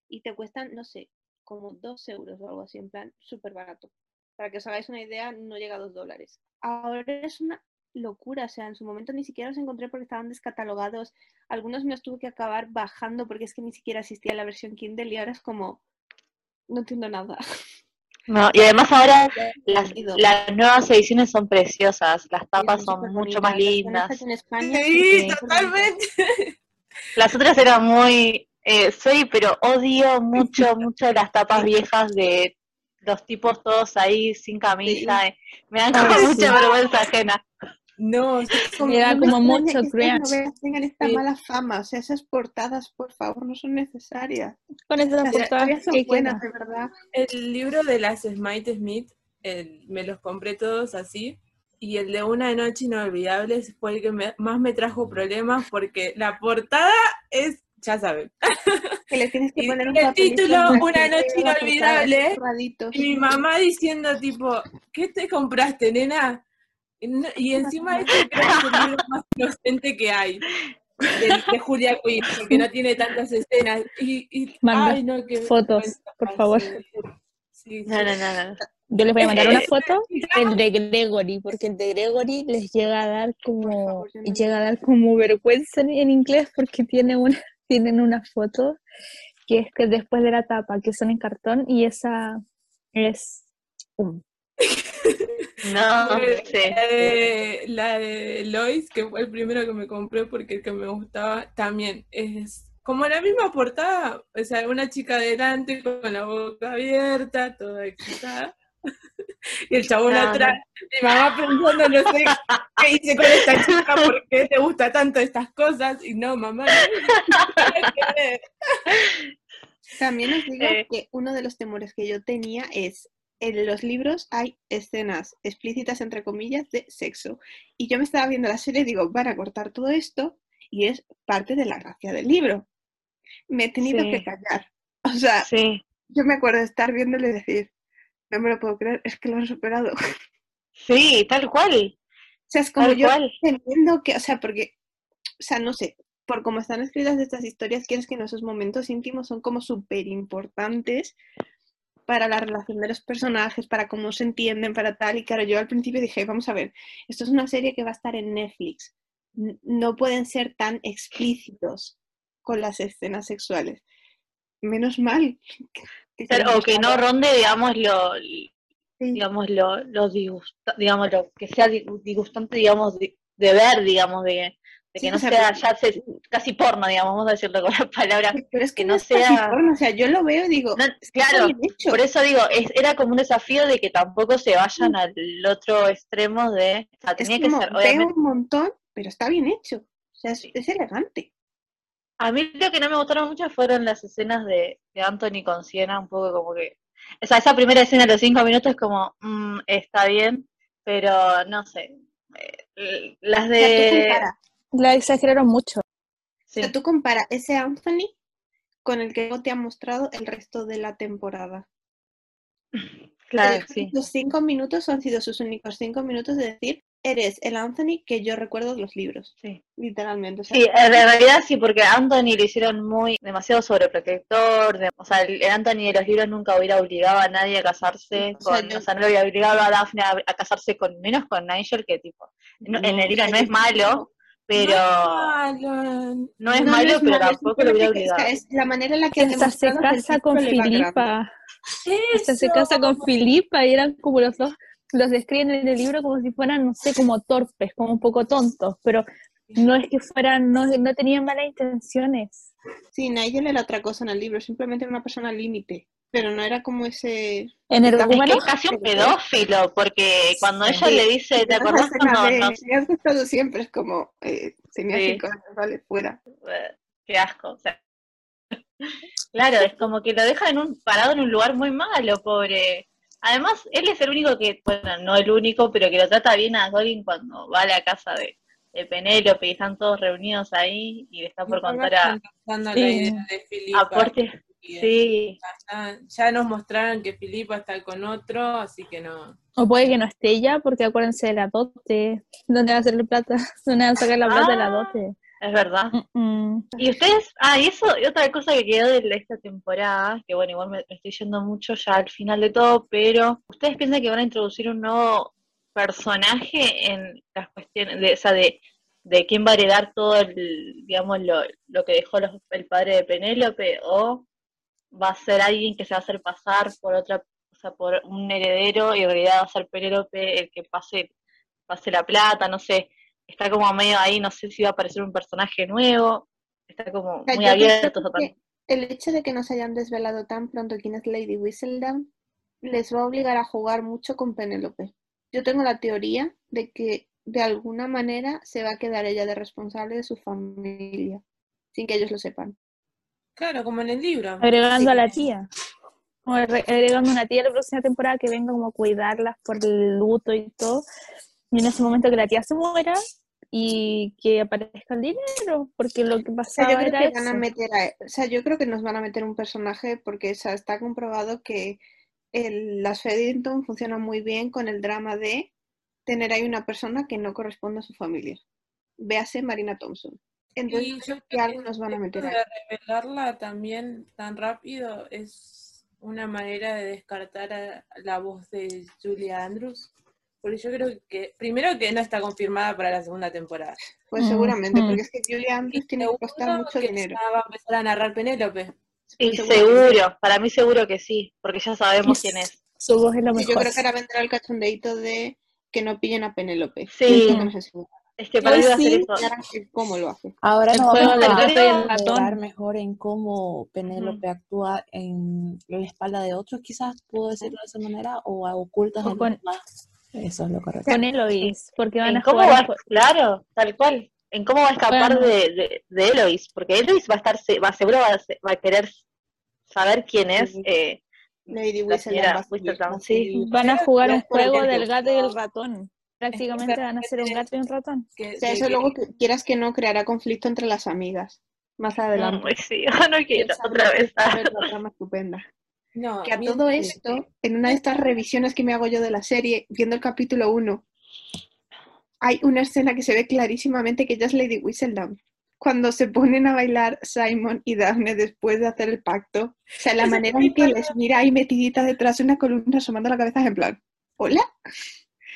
y te cuestan, no sé, como dos euros o algo así, en plan súper barato. Para que os hagáis una idea, no llega a dos dólares. Ahora es una locura, o sea, en su momento ni siquiera los encontré porque estaban descatalogados. Algunos me los tuve que acabar bajando porque es que ni siquiera existía la versión Kindle y ahora es como, no entiendo nada. No, y además ahora las, las nuevas ediciones son preciosas, las Sí, tapas son mucho más lindas. en España Sí, totalmente. Las otras eran muy, eh, soy, pero odio mucho, mucho las tapas viejas de los tipos todos ahí sin camisa. eh, Me dan como sí. mucha vergüenza ajena. No, Como, Era como mucho cringe. tengan esta Sí. mala fama. O sea, esas portadas, por favor, no son necesarias. Con esas Las portadas son que buenas, de verdad. El libro de las Smite Smith, el- me los compré todos así. Y el de Una Noche Inolvidable fue el que me- más me trajo problemas porque la portada es, ya saben. Que le tienes que Y poner un el título, Una que noche portada, inolvidable. Y mi mamá diciendo tipo, ¿qué te compraste, nena? Y, encima este creo que es el libro más inocente que hay. De, de Julia Quinn, porque no tiene tantas escenas. Y, y Manda ay, no, qué fotos, por favor. pasé. Sí, No, sí. no, no, no. Yo les voy a mandar una foto el de Gregory, porque el de Gregory les llega a dar como favor, no llega a dar como vergüenza en, en inglés porque tiene una, tienen una foto que es que después de la tapa, que son en cartón, y esa es um, No. La de, la de Lois, que fue el primero que me compré porque el que me gustaba también es como la misma portada, o sea, una chica adelante con la boca abierta, toda excitada, y el chabón No, no. atrás, mi mamá pensando, no sé qué hice con esta chica, por qué te gusta tanto estas cosas, y no, mamá, no, nada que ver. También os digo Eh. que uno de los temores que yo tenía es, en los libros hay escenas explícitas, entre comillas, de sexo. Y yo me estaba viendo la serie y digo, van a cortar todo esto y es parte de la gracia del libro. Me he tenido que callar. O sea, Sí, yo me acuerdo de estar viéndole decir, no me lo puedo creer, es que lo han superado. O sí, tal cual, sea, es como tal yo cual. entiendo que, o sea, porque, o sea, no sé, por cómo están escritas estas historias, quieres que en esos momentos íntimos son como súper importantes para la relación de los personajes, para cómo se entienden, para tal. Y claro, yo al principio dije, vamos a ver, esto es una serie que va a estar en Netflix. No pueden ser tan explícitos con las escenas sexuales. Menos mal. que- O que no ronde, digamos, lo, Sí. digamos, lo, lo disgusta- digamos, lo que sea di- disgustante, digamos, de, de ver, digamos, de, de Sí, que o no sea, ya se- casi porno, digamos, vamos a decirlo con la palabra. Pero es que, que no no es casi sea- porno, o sea, yo lo veo y digo, No, claro, por eso digo, es- era como un desafío de que tampoco se vayan al otro extremo de, o sea, es tenía que ser, veo un montón, pero está bien hecho. O sea, es, es elegante. A mí lo que no me gustaron mucho fueron las escenas de, de Anthony con Siena, un poco como que. O sea, esa primera escena de los cinco minutos es como, mm, está bien, pero no sé. Eh, las de. La exageraron mucho. sí, o sea, tú compara ese Anthony con el que no te han mostrado el resto de la temporada. claro, Los sí. Los cinco minutos han sido sus únicos cinco minutos de decir, eres el Anthony que yo recuerdo de los libros, Sí. literalmente. o sea, Sí, en realidad sí, porque a Anthony lo hicieron muy, demasiado sobreprotector, de- o sea, el Anthony de los libros nunca hubiera obligado a nadie a casarse, O sea, yo- o sea, no le hubiera obligado a Daphne a, a casarse con, menos con Nigel, que tipo, no- en el libro no es malo, pero no es malo, pero tampoco lo hubiera obligado. es la manera en la que Hasta se casa con. Filipa. Hasta se casa con Filipa y eran como los dos, los describen en el libro como si fueran, no sé, como torpes, como un poco tontos, pero no es que fueran, no, no tenían malas intenciones. Sí, Nigel era otra cosa en el libro, simplemente era una persona límite, pero no era como ese... En el Es que argumento, es casi un pedófilo, porque cuando ella Sí, le dice, ¿te escena cuando de, nos... "Me has gustado siempre, es como, eh, tenía Sí. cinco años, vale, fuera. eh, Qué asco, o sea. Claro, es como que lo deja en un, parado en un lugar muy malo, pobre. Además, él es el único que, bueno, no el único, pero que lo trata bien a Colin cuando va a la casa de, de Penélope y están todos reunidos ahí y le está por contar a, Contando Sí. la idea de Filipa. aporte. Sí, Ya, ya nos mostraron que Filipa está con otro, así que no. o puede que no esté ella, porque acuérdense de la dote. ¿Dónde va a hacer la plata? ¿Dónde va a sacar la plata de la Ah. dote? Es verdad. Mm, mm. Y ustedes, ah, y eso, y otra cosa que quedó de esta temporada, que bueno, igual me, me estoy yendo mucho ya al final de todo, pero ¿ustedes piensan que van a introducir un nuevo personaje en las cuestiones, de, o sea, de, de quién va a heredar todo el, digamos, lo, lo que dejó los- el padre de Penélope, o va a ser alguien que se va a hacer pasar por otra, o sea, por un heredero y en realidad va a ser Penélope el que pase, pase la plata, no sé, está como medio ahí, no sé si va a aparecer un personaje nuevo, está como muy yo abierto. el hecho de que nos hayan desvelado tan pronto quién es Lady Whistledown les va a obligar a jugar mucho con Penélope. Yo tengo la teoría de que de alguna manera se va a quedar ella de responsable de su familia, sin que ellos lo sepan. Claro, como en el libro. Agregando Sí. a la tía. O agregando una tía la próxima temporada que venga como a cuidarlas por el luto y todo. Y en ese momento que la tía se muera y que aparezca el dinero, porque lo que O sea, yo creo era que van a eso. meter a- o sea, yo creo que nos van a meter un personaje porque o sea, está comprobado que el- las Feddington funcionan muy bien con el drama de tener ahí una persona que no corresponde a su familia. Véase Marina Thompson. Entonces, Y yo creo que algo nos van a meter ahí. revelarla también tan rápido es una manera de descartar a la voz de Julia Andrews. Porque yo creo que, primero que no está confirmada para la segunda temporada. Pues Mm, seguramente, mm. porque es que Julia Andrews tiene que costar mucho que dinero. ya va a empezar a narrar Penélope. Y Seguramente. seguro, para mí seguro que sí, porque ya sabemos quién es. Su voz es lo Sí, yo mejor. creo que ahora vendrá el cachondeito de que no pillen a Penélope. Sí. Que. Es que para mí Pues va a ser sí. eso. Cómo lo hace. Ahora nos vamos a ratón. mejor en cómo Penélope actúa en la espalda de otros, quizás puedo decirlo de esa manera, o a ocultas O con- demás. Eso es lo correcto. Con Eloise, porque van a cómo jugar va, claro, tal cual. En cómo va a escapar Bueno. de, de, de Eloise, porque Eloise va a estar, se- va, seguro va a, va a querer saber quién es Sí. eh, Lady la señora sí. van a jugar un juego del gato y el ratón. Prácticamente van a ser un gato y un ratón. Que, O sea, de eso que- luego, que quieras que no, creará conflicto entre las amigas. Más adelante. Mm, sí, no quiero otra vez. una trama estupenda. No, Que a todo esto, en una de estas revisiones que me hago yo de la serie, viendo el capítulo 1, hay una escena que se ve clarísimamente que ella es Lady Whistledown. Cuando se ponen a bailar Simon y Daphne después de hacer el pacto, o sea, la manera en que les mira ahí metidita detrás de una columna asomando la cabeza en plan, ¿hola?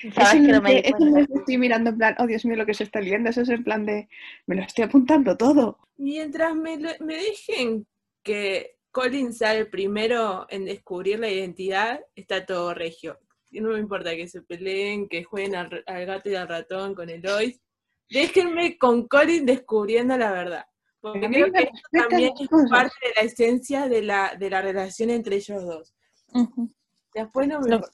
Eso que no me es estoy mirando en plan, oh Dios mío, lo que se está liando, eso es en plan de, me lo estoy apuntando todo. Mientras me, lo- me dejen que Colin sea el primero en descubrir la identidad, está todo regio. Y no me importa que se peleen, que jueguen al, al gato y al ratón con Eloise. déjenme con Colin descubriendo la verdad. Porque creo que esto también es parte de la esencia de la, de la relación entre ellos dos. Después no me.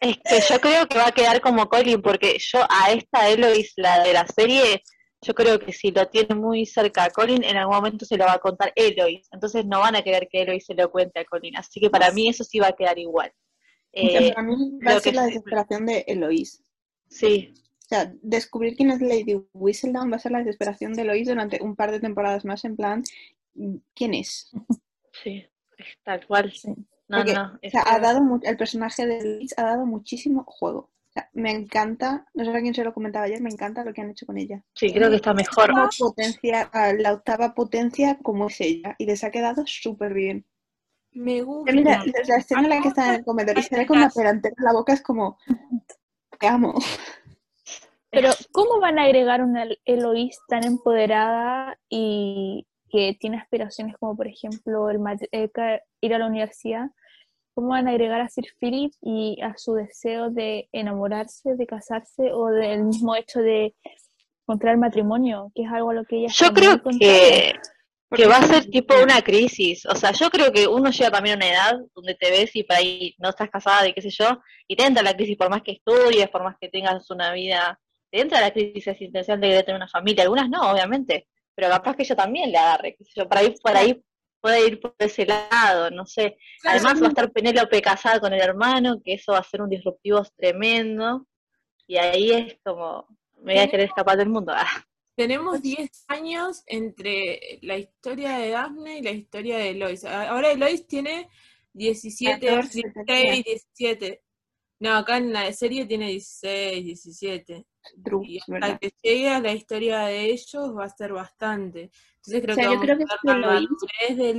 Es que yo creo que va a quedar como Colin, porque yo a esta Eloise, la de la serie, yo creo que si lo tiene muy cerca a Colin, en algún momento se lo va a contar Eloise. Entonces no van a querer que Eloise se lo cuente a Colin. Así que para mí eso sí va a quedar igual. Eh, para mí va a ser la desesperación de Eloís. sí, O sea, descubrir quién es Lady Whistledown va a ser la desesperación de Eloís durante un par de temporadas más, en plan, ¿quién es? sí, tal cual. Sí. No, Porque, no. O sea, ha dado el personaje de Eloís ha dado muchísimo juego. O sea, me encanta, no sé a quién se lo comentaba ayer, me encanta lo que han hecho con ella. sí, creo que está mejor. Potencia, la octava potencia como es ella, y les ha quedado súper bien. Me gusta. Mira, la escena en la que está en el comedor y se ve con la pelantera en la boca es como, te amo. Pero, ¿cómo van a agregar una Eloís tan empoderada y que tiene aspiraciones como, por ejemplo, el eh, ir a la universidad? ¿Cómo van a agregar a Sir Philip y a su deseo de enamorarse, de casarse o del mismo hecho de contraer matrimonio, que es algo a lo que ella Yo creo que, que va a ser tipo una crisis. O sea, yo creo que uno llega también a una edad donde te ves y por ahí no estás casada y qué sé yo, y te entra la crisis por más que estudies, por más que tengas una vida, te entra la crisis existencial de querer tener una familia. Algunas no, obviamente, pero capaz que ella también le agarre, qué sé yo, por ahí, por ahí puede ir por ese lado, no sé. Además va a estar Penélope casada con el hermano, que eso va a ser un disruptivo tremendo, y ahí es como, me voy a querer escapar del mundo. Ah. Tenemos 10 años entre la historia de Daphne y la historia de Eloise. A- Ahora Eloise tiene 17, 14 16, tenía. 17. No, acá en la serie tiene 16, 17. Y hasta verdad. que llegue a la historia de ellos va a ser bastante. Entonces creo O sea, que yo vamos creo que la madurez de.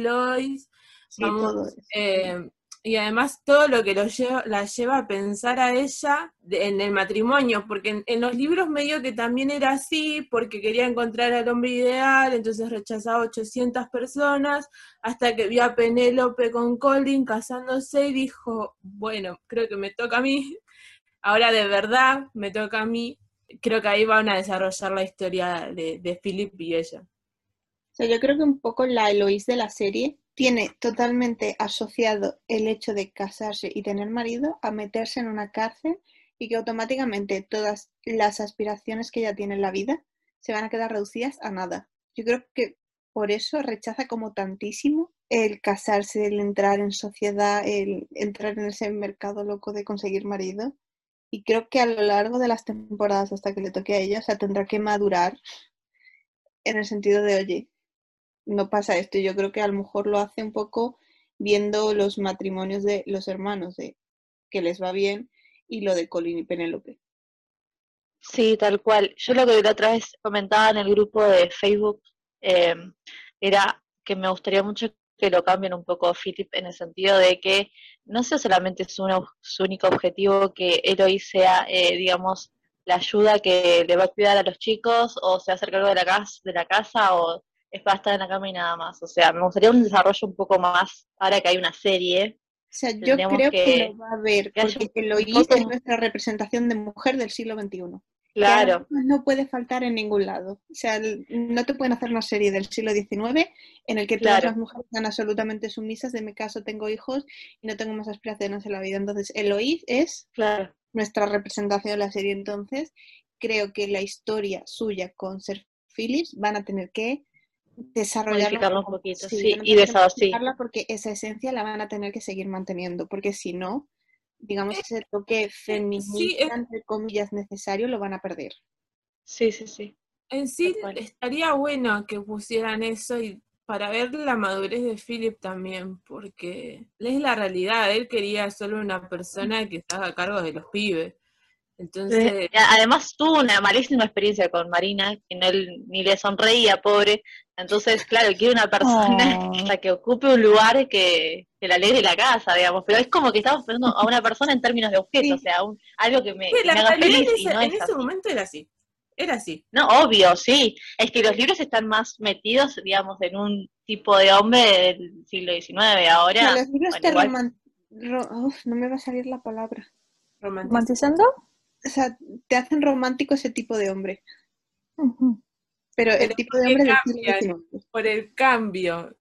Sí, vamos, eso. eh, y además todo lo que lo lleva, la lleva a pensar a ella de- en el matrimonio, porque en, en los libros medio que también era así, porque quería encontrar al hombre ideal, entonces rechazaba 800 personas, hasta que vio a Penélope con Colin casándose y dijo, bueno, creo que me toca a mí, ahora de verdad me toca a mí, creo que ahí van a desarrollar la historia de, de Philip y ella. Yo creo que un poco la Eloís de la serie tiene totalmente asociado el hecho de casarse y tener marido a meterse en una cárcel y que automáticamente todas las aspiraciones que ella tiene en la vida se van a quedar reducidas a nada. Yo creo que por eso rechaza como tantísimo el casarse, el entrar en sociedad, el entrar en ese mercado loco de conseguir marido. Y creo que a lo largo de las temporadas hasta que le toque a ella, o sea, tendrá que madurar en el sentido de, oye, no pasa esto. Yo creo que a lo mejor lo hace un poco viendo los matrimonios de los hermanos, de que les va bien, y lo de Colin y Penélope. Sí, tal cual. Yo lo que la otra vez comentaba en el grupo de Facebook eh, era que me gustaría mucho que lo cambien un poco Philip en el sentido de que no sea solamente su, su único objetivo que Eloy sea, eh, digamos, la ayuda que le va a cuidar a los chicos o se hacer cargo de la casa, de la casa o es para estar en la cama y nada más. O sea, me gustaría un desarrollo un poco más, ahora que hay una serie. O sea, yo creo que, que- lo va a ver, que porque un Eloís poco- es nuestra representación de mujer del siglo XXI. Claro, no puede faltar en ningún lado. O sea, no te pueden hacer una serie del siglo XIX en el que todas Claro. las mujeres están absolutamente sumisas de mi caso tengo hijos y no tengo más aspiraciones en la vida. Entonces, Eloís es claro. nuestra representación de la serie. Entonces, creo que la historia suya con Sir Phillips van a tener que desarrollarla un poquito, Sí, y tener que desa- sí. modificarla porque esa esencia la van a tener que seguir manteniendo, porque si no, digamos, ese toque feminista, es- entre comillas, necesario, lo van a perder. Sí, sí, sí. En sí estaría bueno que pusieran eso y para ver la madurez de Philip también, porque es la realidad, él quería solo una persona que se haga cargo de los pibes. Entonces, Además tuvo una malísima experiencia con Marina, que no él ni le sonreía, pobre. Entonces, claro, quiere una persona Oh. la que ocupe un lugar que, que la alegre la casa, digamos. Pero es como que estamos pensando a una persona en términos de objeto, Sí. o sea, un- algo que me, sí, que la me haga feliz en y ese, no en es ese así. momento era así, era así. No, obvio, sí. Es que los libros están más metidos, digamos, en un tipo de hombre del siglo XIX. Ahora, sea, los libros bueno, te igual- roman- ro- uf, no me va a salir la palabra. ¿Romantizando? o sea, te hacen romántico ese tipo de hombre. Pero el Pero tipo de ¿por qué hombre del siglo XIX. Por el cambio,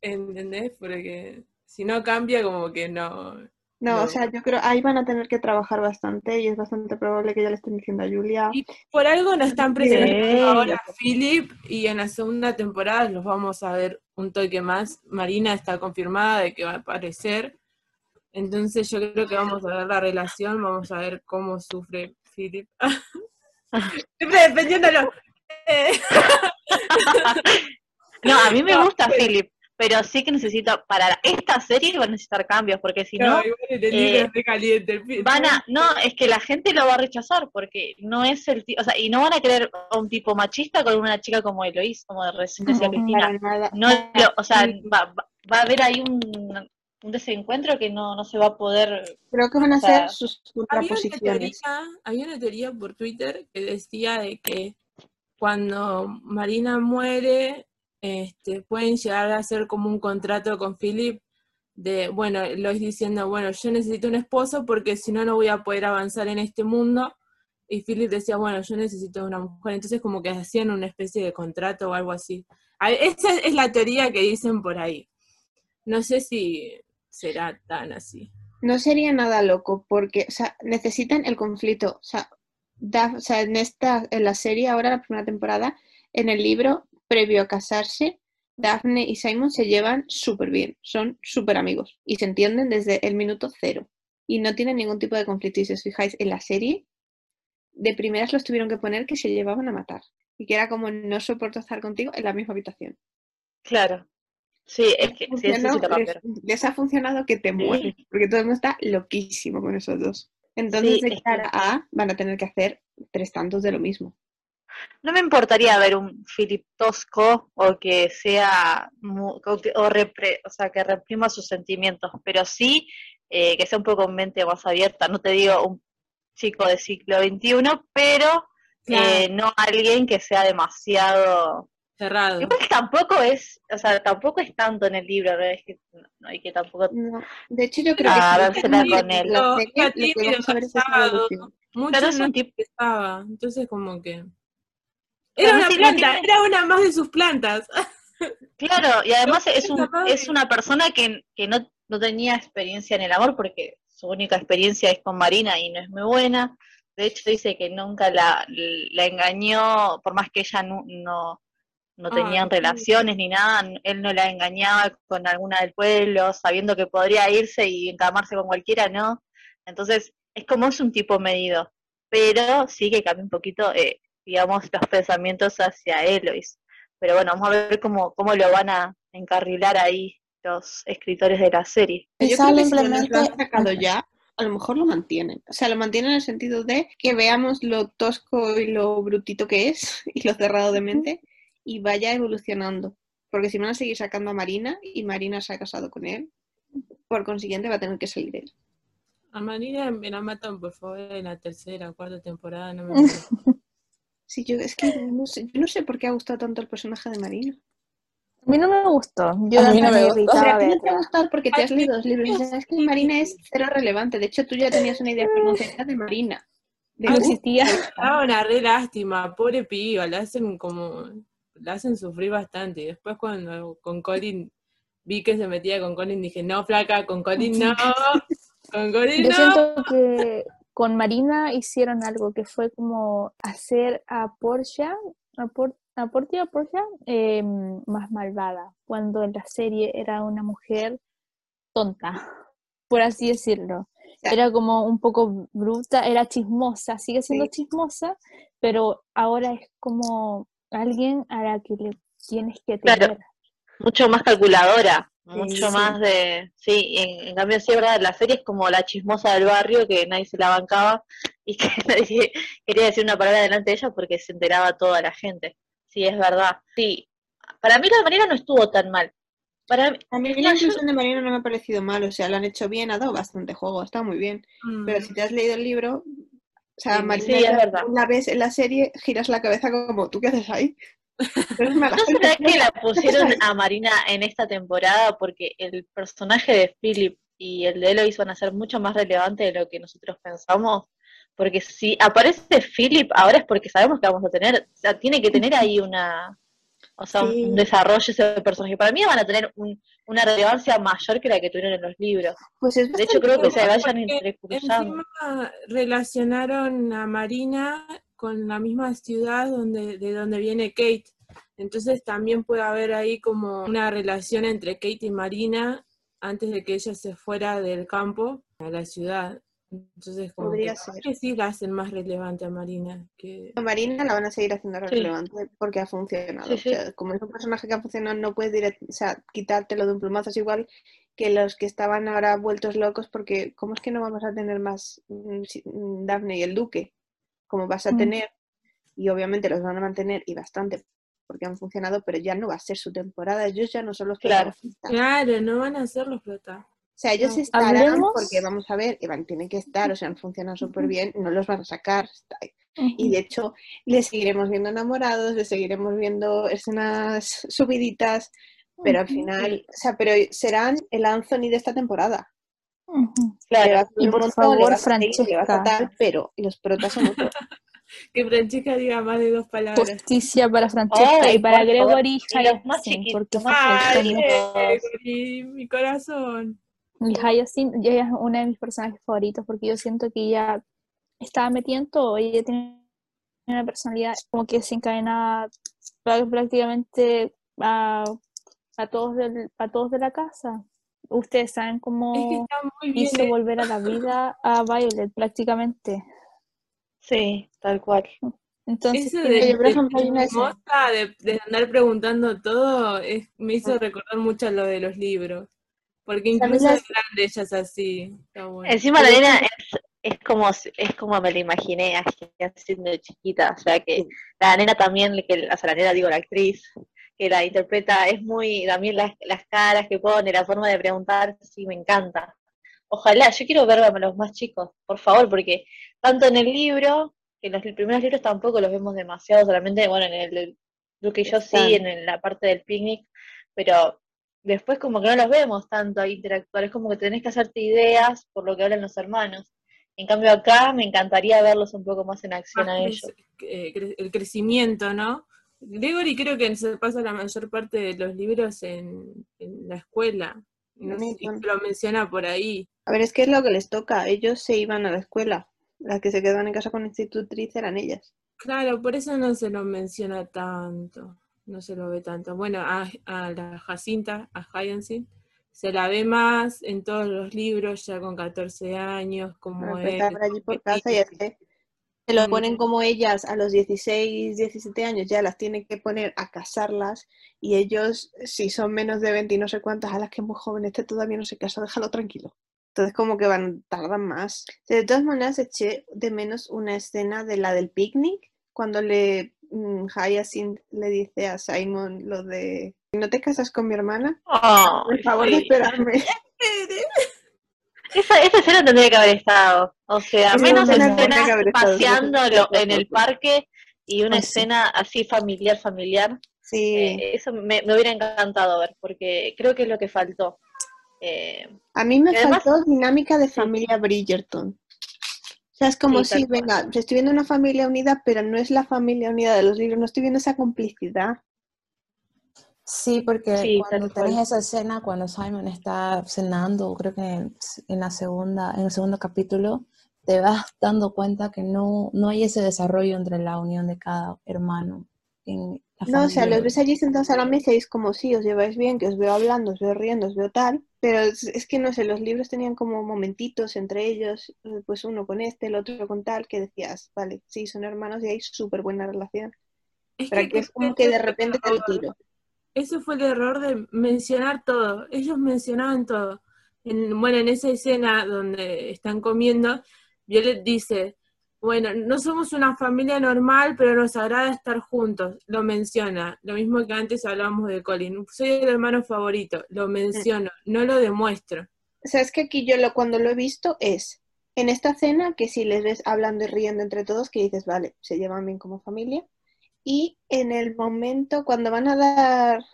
¿entendés? Porque si no cambia, como que no. No, No. o sea, yo creo ahí van a tener que trabajar bastante y es bastante probable que ya le estén diciendo a Julia. Y por algo no están presentando Sí. ahora a Philip y en la segunda temporada los vamos a ver un toque más. Marina está confirmada de que va a aparecer. Entonces yo creo que vamos a ver la relación, vamos a ver cómo sufre Philip. Siempre defendiéndolo. No, a mí me gusta Philip, pero sí que necesito, para esta serie va a necesitar cambios, porque si no, no, eh, caliente. van a, no, es que la gente lo va a rechazar, porque no es el tipo, o sea, y no van a querer a un tipo machista con una chica como Eloís, como recién decía. Cristina. No, lo- o sea, va, va- a haber ahí un, un desencuentro que no, no se va a poder, Creo que van a o ser sus Había una, contraposiciones. teoría, había una teoría por Twitter que decía de que cuando Marina muere, este, pueden llegar a hacer como un contrato con Philip de, bueno, Lois diciendo, bueno, yo necesito un esposo porque si no, no voy a poder avanzar en este mundo. Y Philip decía, bueno, yo necesito una mujer. Entonces como que hacían una especie de contrato o algo así. Esa es la teoría que dicen por ahí. No sé si será tan así. No sería nada loco porque, necesitan el conflicto. O sea, o sea, en esta, en la serie ahora, la primera temporada, en el libro, previo a casarse, Daphne y Simon se llevan súper bien, son súper amigos y se entienden desde el minuto cero y no tienen ningún tipo de conflicto. Y si os fijáis en la serie, de primeras los tuvieron que poner que se llevaban a matar y que era como no soporto estar contigo en la misma habitación. claro. Sí, es que sí, eso sí les, ha funcionado que te Sí. mueres, porque todo el mundo está loquísimo con esos dos. Entonces, de que- cara a, van a tener que hacer tres tantos de lo mismo. No me importaría ver un Philip tosco o que sea mu- o, que- o repre- o sea que reprima sus sentimientos, pero sí eh, que sea un poco mente más abierta. No te digo un chico de siglo XXI, pero eh, no alguien que sea demasiado. Cerrado. Igual tampoco es, o sea, tampoco es tanto en el libro, ¿no? Es que, no, hay que tampoco. No, de hecho, yo creo Ah, que dársela sí, con él. lo que tímido, vamos a ver es esa casado. evolución. Mucho Claro, es no un tipo. estaba, entonces como que... Era una planta, tiene- era una más de sus plantas. Claro, y además es, un, es una persona que, que no, no tenía experiencia en el amor porque su única experiencia es con Marina y no es muy buena. De hecho, dice que nunca la, la engañó, por más que ella no, no, no Ah, tenían sí. relaciones ni nada, él no la engañaba con alguna del pueblo, sabiendo que podría irse y encamarse con cualquiera, ¿no? Entonces, es como es un tipo medido, pero sí que cambia un poquito, eh, digamos, los pensamientos hacia Elois. Pero bueno, vamos a ver cómo, cómo lo van a encarrilar ahí los escritores de la serie. Yo Quizá creo lo que si nos lo han sacado ya, a lo mejor lo mantienen. O sea, lo mantienen en el sentido de que veamos lo tosco y lo brutito que es y lo cerrado de mente y vaya evolucionando. Porque si van a seguir sacando a Marina y Marina se ha casado con él, por consiguiente va a tener que salir él. A Marina me la matan, por favor, en la tercera o cuarta temporada. No me acuerdo. Sí, yo es que no sé, yo no sé por qué ha gustado tanto el personaje de Marina. A mí no me gustó. Yo A mí no me me gustó. A ti no te va a verla. gustar porque te Ay, has leído dos libros y Dios sabes que Marina es cero relevante. De hecho, tú ya tenías una idea preconcebida de Marina. De No uh, existía. Ah, una re lástima, pobre piba, la hacen como, la hacen sufrir bastante. Y después cuando con Colin vi que se metía con Colin, dije, no, flaca, con Colin no, con Colin Yo no. siento que con Marina hicieron algo que fue como hacer a Portia, a, Por, a Portia, a eh, más malvada, cuando en la serie era una mujer tonta, por así decirlo. Era como un poco bruta, era chismosa, sigue siendo Sí. chismosa, pero ahora es como alguien a la que le tienes que Claro. tener. Mucho más calculadora, mucho sí. más de... Sí, en, en cambio sí, verdad, la serie es como la chismosa del barrio que nadie se la bancaba y que nadie quería decir una palabra delante de ella porque se enteraba toda la gente. Sí, es verdad. Sí, para mí la manera no estuvo tan mal. Para mí, A mí la inclusión de Marina no me ha parecido mal, o sea, lo han hecho bien, ha dado bastante juego, está muy bien. Mm. Pero si te has leído el libro, o sea, Sí, Marina, sí, es verdad. una vez en la serie giras la cabeza como, ¿tú qué haces ahí? ¿No será que la ¿qué pusieron a Marina en esta temporada porque el personaje de Philip y el de Eloise van a ser mucho más relevantes de lo que nosotros pensamos? Porque si aparece Philip ahora es porque sabemos que vamos a tener, o sea, tiene que tener ahí una, o sea, Sí. un desarrollo ese personaje. Para mí van a tener un- una relevancia mayor que la que tuvieron en los libros. Pues es De hecho, creo que se vayan entrecruzando. Relacionaron a Marina con la misma ciudad donde, de donde viene Kate. Entonces también puede haber ahí como una relación entre Kate y Marina antes de que ella se fuera del campo a la ciudad. Entonces como Podría que, ser. que sí la hacen más relevante a Marina. Que... A Marina la van a seguir haciendo Sí. relevante porque ha funcionado. Sí, sí. O sea, como es un personaje que ha funcionado, no puedes direct- o sea, quitártelo de un plumazo. Es igual que los que estaban ahora vueltos locos porque ¿cómo es que no vamos a tener más mm, mm, Daphne y el Duque? Como vas a Mm. tener, y obviamente los van a mantener y bastante porque han funcionado, pero ya no va a ser su temporada. Ellos ya no son los Claro. protagonistas. Claro, no van a ser los prota. O sea, ellos No. estarán Hablemos- porque vamos a ver, Iván, tienen que estar, o sea, han funcionado súper bien, no los van a sacar. Y de hecho, les seguiremos viendo enamorados, les seguiremos viendo escenas subiditas, pero al final, o sea, pero serán el Anthony de esta temporada. Claro. Y por favor, Francesca. pero los protas son otros. Que Francesca diga más de dos palabras. Justicia para Francesca Ay, y para. Gregory Hyacinth, porque Ay. Gregory, mi corazón. Y Hyacinth ella es una de mis personajes favoritos porque yo siento que ella estaba metida en todo, ella tiene una personalidad como que desencadena prá- prácticamente a, a todos del, a todos de la casa. Ustedes saben Es que cómo está muy bien. hizo volver a la vida a Violet prácticamente. Sí, tal cual. Entonces Eso de, de andar preguntando todo, es- me hizo recordar mucho a lo de los libros. Porque incluso las- de grande ella es así. Está bueno. Encima la nena es, es como es como me la imaginé así siendo chiquita, o sea que la nena también, que, o sea, la nena digo la actriz que la interpreta es muy, también las, las caras que pone, la forma de preguntar, sí me encanta. Ojalá, yo quiero ver a los más chicos, por favor, porque tanto en el libro, que en los primeros libros tampoco los vemos demasiado, solamente, bueno, en el Duque y yo sí, en la parte del picnic, pero después como que no los vemos tanto ahí interactuar, es como que tenés que hacerte ideas por lo que hablan los hermanos. En cambio acá me encantaría verlos un poco más en acción a ellos. eh, el crecimiento, ¿no? Gregory creo que se pasa la mayor parte de los libros en, en la escuela. No sé si Bonito. lo menciona por ahí. A ver, es que es lo que les toca. Ellos se iban a la escuela. Las que se quedaban en casa con institutriz eran ellas. Claro, por eso no se lo menciona tanto, no se lo ve tanto. Bueno, a, a la Jacinta, a Hyacinth, se la ve más en todos los libros, ya con 14 años, como Bueno, es. pues, allí por casa y es que se lo Mm. ponen como ellas a los 16, 17 años, ya las tienen que poner a casarlas y ellos, si son menos de 20 y no sé cuántas, a las que es muy joven, este todavía no se casa, déjalo tranquilo. Entonces como que van, tardan más. De todas maneras, eché de menos una escena de la del picnic, cuando le mm, Hyacinth le dice a Simon lo de no te casas con mi hermana, por Ay, favor sí. esperarme. Esa, esa escena tendría que haber estado. O sea, menos escena escenas sí, paseando sí, sí, en el sí. parque y una sí. escena así familiar, familiar. Sí. Eh, eso me, me hubiera encantado ver, porque creo que es lo que faltó. Eh, A mí me además- faltó dinámica de familia Bridgerton. O sea, es como Sí, si, cual. venga, estoy viendo una familia unida, pero no es la familia unida de los libros, no estoy viendo esa complicidad. Sí, porque Sí, cuando tenés esa escena, cuando Simon está cenando, creo que en, en la segunda, en el segundo capítulo, te vas dando cuenta que no, no hay ese desarrollo entre la unión de cada hermano en la No, o sea, los ves allí sentados a la mesa y es como, sí, os lleváis bien, que os veo hablando, os veo riendo, os veo tal, pero es, es que no sé, los libros tenían como momentitos entre ellos, eh, pues uno con este, el otro con tal, que decías, vale, sí, son hermanos y hay súper buena relación. Es Pero aquí es como que de repente te lo tiro. Ese fue el error de mencionar todo. Ellos mencionaban todo. En, bueno, en esa escena donde están comiendo, Violet dice, bueno, no somos una familia normal, pero nos agrada estar juntos. Lo menciona. Lo mismo que antes hablábamos de Colin. Soy el hermano favorito. Lo menciono. No lo demuestro. O sea, es que aquí yo lo, cuando lo he visto es en esta cena que si les ves hablando y riendo entre todos, que dices, vale, se llevan bien como familia. Y en el momento cuando van a dar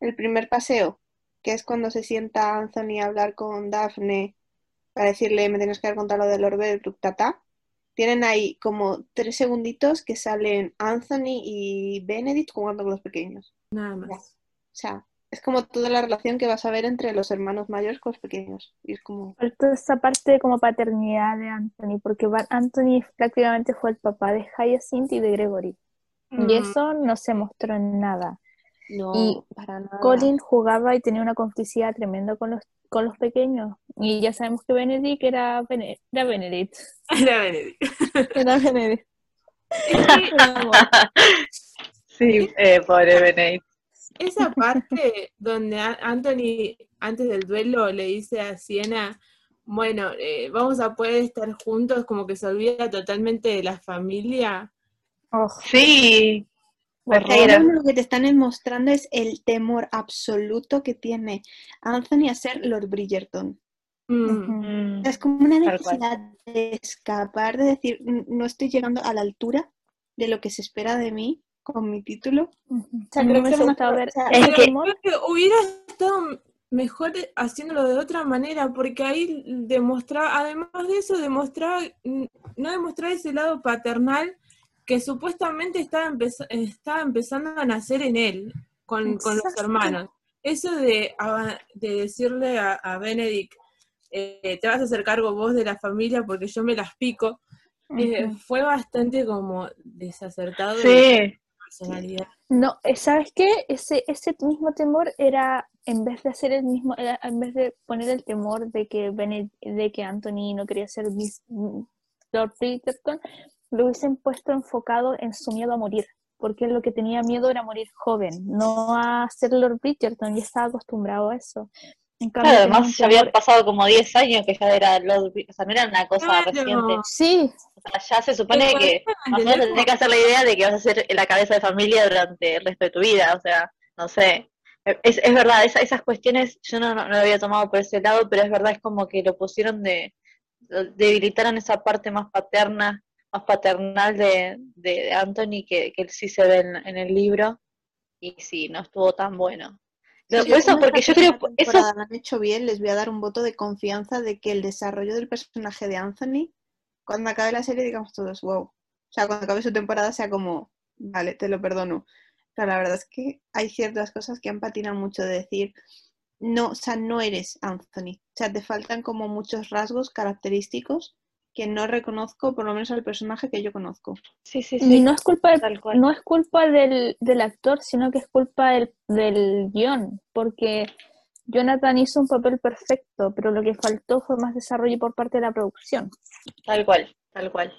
el primer paseo, que es cuando se sienta Anthony a hablar con Daphne para decirle, me tienes que haber contado lo de Lord Bedrock, tata. tienen ahí como tres segunditos que salen Anthony y Benedict jugando con los pequeños. Nada más. O sea, es como toda la relación que vas a ver entre los hermanos mayores con los pequeños. Y es como, Faltó esa parte como paternidad de Anthony, porque Anthony prácticamente fue el papá de Hyacinth y de Gregory. Mm. Y eso no se mostró en nada. no, Y para nada. Colin jugaba y tenía una complicidad tremenda con los, con los pequeños. Y ya sabemos que Benedict era, Bene- era Benedict. Era Benedict. Era Benedict. Sí, eh, pobre Benedict. Esa parte donde Anthony, antes del duelo, le dice a Siena, bueno, eh, vamos a poder estar juntos, como que se olvida totalmente de la familia. Oh, Sí, lo que te están mostrando es el temor absoluto que tiene Anthony a ser Lord Bridgerton. Mm. ujú. Mm, Es como una necesidad de escapar, de decir, "N- no estoy llegando a la altura de lo que se espera de mí con mi título. Ujú. O sea, Me creo que hubiese se- gustado ver o sea, Es ese que- temor. Creo que hubiera estado mejor haciéndolo de otra manera, porque ahí demostraba, además de eso, demostraba, mm, no demostraba ese lado paternal que supuestamente estaba, empeza- estaba empezando a nacer en él, con, con los hermanos. Eso de, a- de decirle a, a Benedict, eh, te vas a hacer cargo vos de la familia porque yo me las pico, eh, fue bastante como desacertado de sí, personalidad. No, eh, ¿sabes qué? Ese, ese mismo temor era, en vez de hacer el mismo, era- en vez de poner el temor de que Bene- de que Anthony no quería ser Miss- mm, Lord Bridgerton, lo hubiesen puesto enfocado en su miedo a morir, porque él lo que tenía miedo era morir joven, no a ser Lord Bridgerton, y estaba acostumbrado a eso. En cambio, claro, además ya había temor- pasado como 10 años que ya era Lord, Bri- o sea, no era una cosa Claro. reciente. Sí, O sea, ya se supone Pero que más o menos tenés que hacer la idea de que vas a ser la cabeza de familia durante el resto de tu vida, o sea, no sé. Es, es verdad, esa- esas cuestiones yo no, no, no lo había tomado por ese lado, pero es verdad, es como que lo pusieron de, lo- debilitaron esa parte más paterna, más paternal de, de, Anthony que, que sí se ve en, en el libro, y sí, no estuvo tan bueno. Pero Sí, por eso, porque yo creo, primera eso han hecho bien, les voy a dar un voto de confianza de que el desarrollo del personaje de Anthony, cuando acabe la serie, digamos todos, wow. O sea, cuando acabe su temporada sea como, vale, te lo perdono. Pero la verdad es que hay ciertas cosas que han patinado mucho de decir, no, o sea, no eres Anthony. O sea, te faltan como muchos rasgos característicos que no reconozco, por lo menos al personaje que yo conozco. sí, sí, y sí, no es culpa del tal cual. no es culpa del, del actor, sino que es culpa del, del guion, porque Jonathan hizo un papel perfecto, pero lo que faltó fue más desarrollo por parte de la producción. Tal cual, tal cual.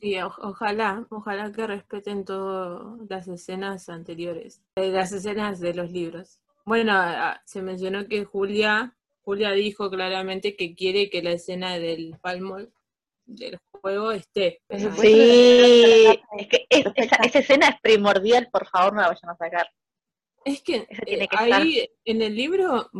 Y o- ojalá, ojalá que respeten todas las escenas anteriores, eh, las escenas de los libros. Bueno, se mencionó que Julia, Julia dijo claramente que quiere que la escena del palmo del juego esté. Supuesto. Sí, es que es- esa, esa escena es primordial, por favor, no la vayan a sacar. Es que tiene eh, que ahí en el libro,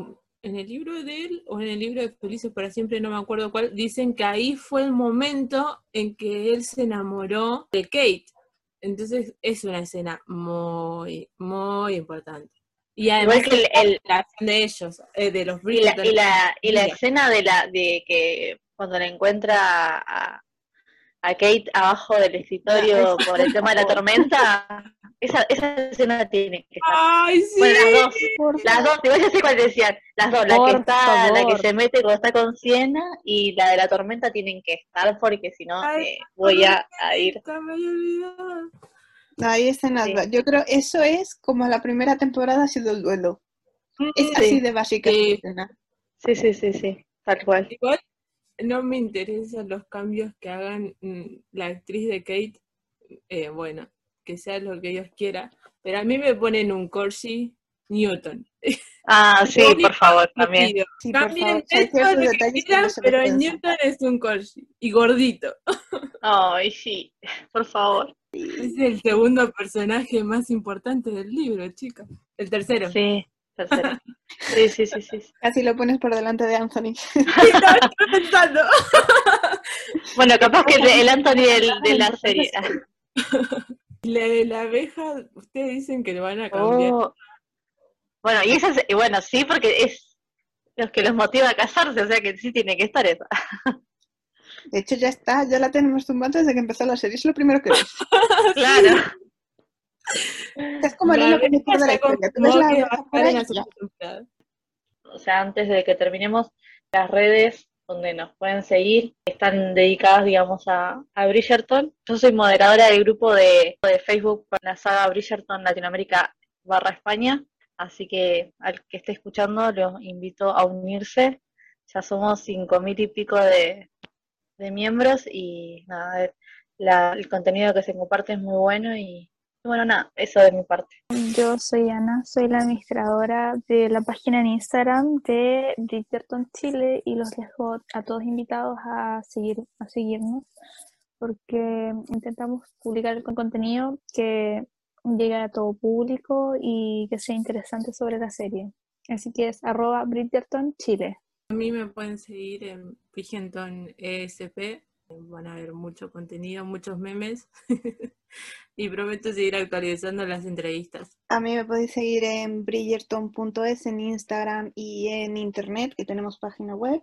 en el libro de él o en el libro de Felices para siempre, no me acuerdo cuál, dicen que ahí fue el momento en que él se enamoró de Kate. Entonces es una escena muy, muy importante. Y además Igual que el, el- la de ellos, eh, de los y la, y la, y la escena de la de que cuando la encuentra a, a Kate abajo del escritorio por el tema de la tormenta, esa, esa escena tiene que estar. ¡Ay, sí! Bueno, las dos, Por las dos, igual ya sé cuál decían, las dos, la que está, la que se mete cuando está con Siena y la de la tormenta tienen que estar porque si no eh, voy a, a ir. Está. Hay escenas, Sí. yo creo eso es como la primera temporada ha sido el duelo. Es Sí. así de básica Sí. escena. Sí, sí, sí, sí, tal cual. Igual no me interesan los cambios que hagan mm, la actriz de Kate. eh, bueno, que sea lo que Dios quiera. Pero a mí me ponen un Corsi Newton. Ah, sí, por favor, también. Sí, Cambien pero Newton es un Corsi. Y gordito. Ay, sí, por favor. Es el segundo personaje más importante del libro, chica. El tercero. Sí, tercero. Sí, sí, sí, sí. Casi lo pones por delante de Anthony. Sí, no, estoy pensando. Bueno, capaz que el, Anthony del- de la serie. La de la abeja, ustedes dicen que lo van a cambiar. Oh. Bueno, y esa es- y bueno, sí, porque es los que los motiva a casarse, o sea que sí tiene que estar esa. De hecho, ya está, ya la tenemos tumbando desde que empezó la serie. Es lo primero que ves. Claro. Es como de la historia. Tú ves la afuera y ya. O sea, antes de que terminemos, las redes donde nos pueden seguir están dedicadas, digamos, a, a Bridgerton. Yo soy moderadora del grupo de, de Facebook con la saga Bridgerton Latinoamérica barra España, así que al que esté escuchando los invito a unirse. Ya somos cinco mil y pico de, de miembros y nada, la- el contenido que se comparte es muy bueno y bueno, nada, eso de mi parte. Yo soy Ana, soy la administradora de la página en Instagram de Bridgerton Chile y los dejo a todos invitados a seguir, a seguirnos porque intentamos publicar con contenido que llegue a todo público y que sea interesante sobre la serie. Así que es arroba Bridgerton Chile. A mí me pueden seguir en Bridgerton ESP. Van a ver mucho contenido, muchos memes. y prometo seguir actualizando las entrevistas. A mí me podéis seguir en bridgerton.es en Instagram y en internet, que tenemos página web.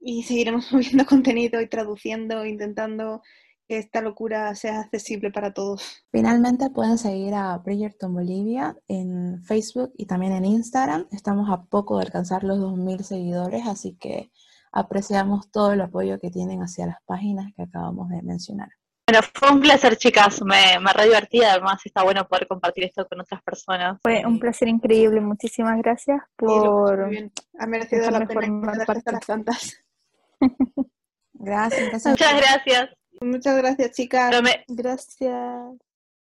Y seguiremos subiendo contenido y traduciendo, intentando que esta locura sea accesible para todos. Finalmente pueden seguir a Bridgerton Bolivia en Facebook y también en Instagram. Estamos a poco de alcanzar los 2.000 seguidores, así que apreciamos todo el apoyo que tienen hacia las páginas que acabamos de mencionar. Bueno, fue un placer, chicas. Me, me re divertí. Además, está bueno poder compartir esto con otras personas. Fue un placer increíble. Muchísimas gracias por... muy bien. Ha merecido la pena parte. las tantas. Gracias, gracias. Muchas gracias. Muchas gracias, chicas. Me- Gracias.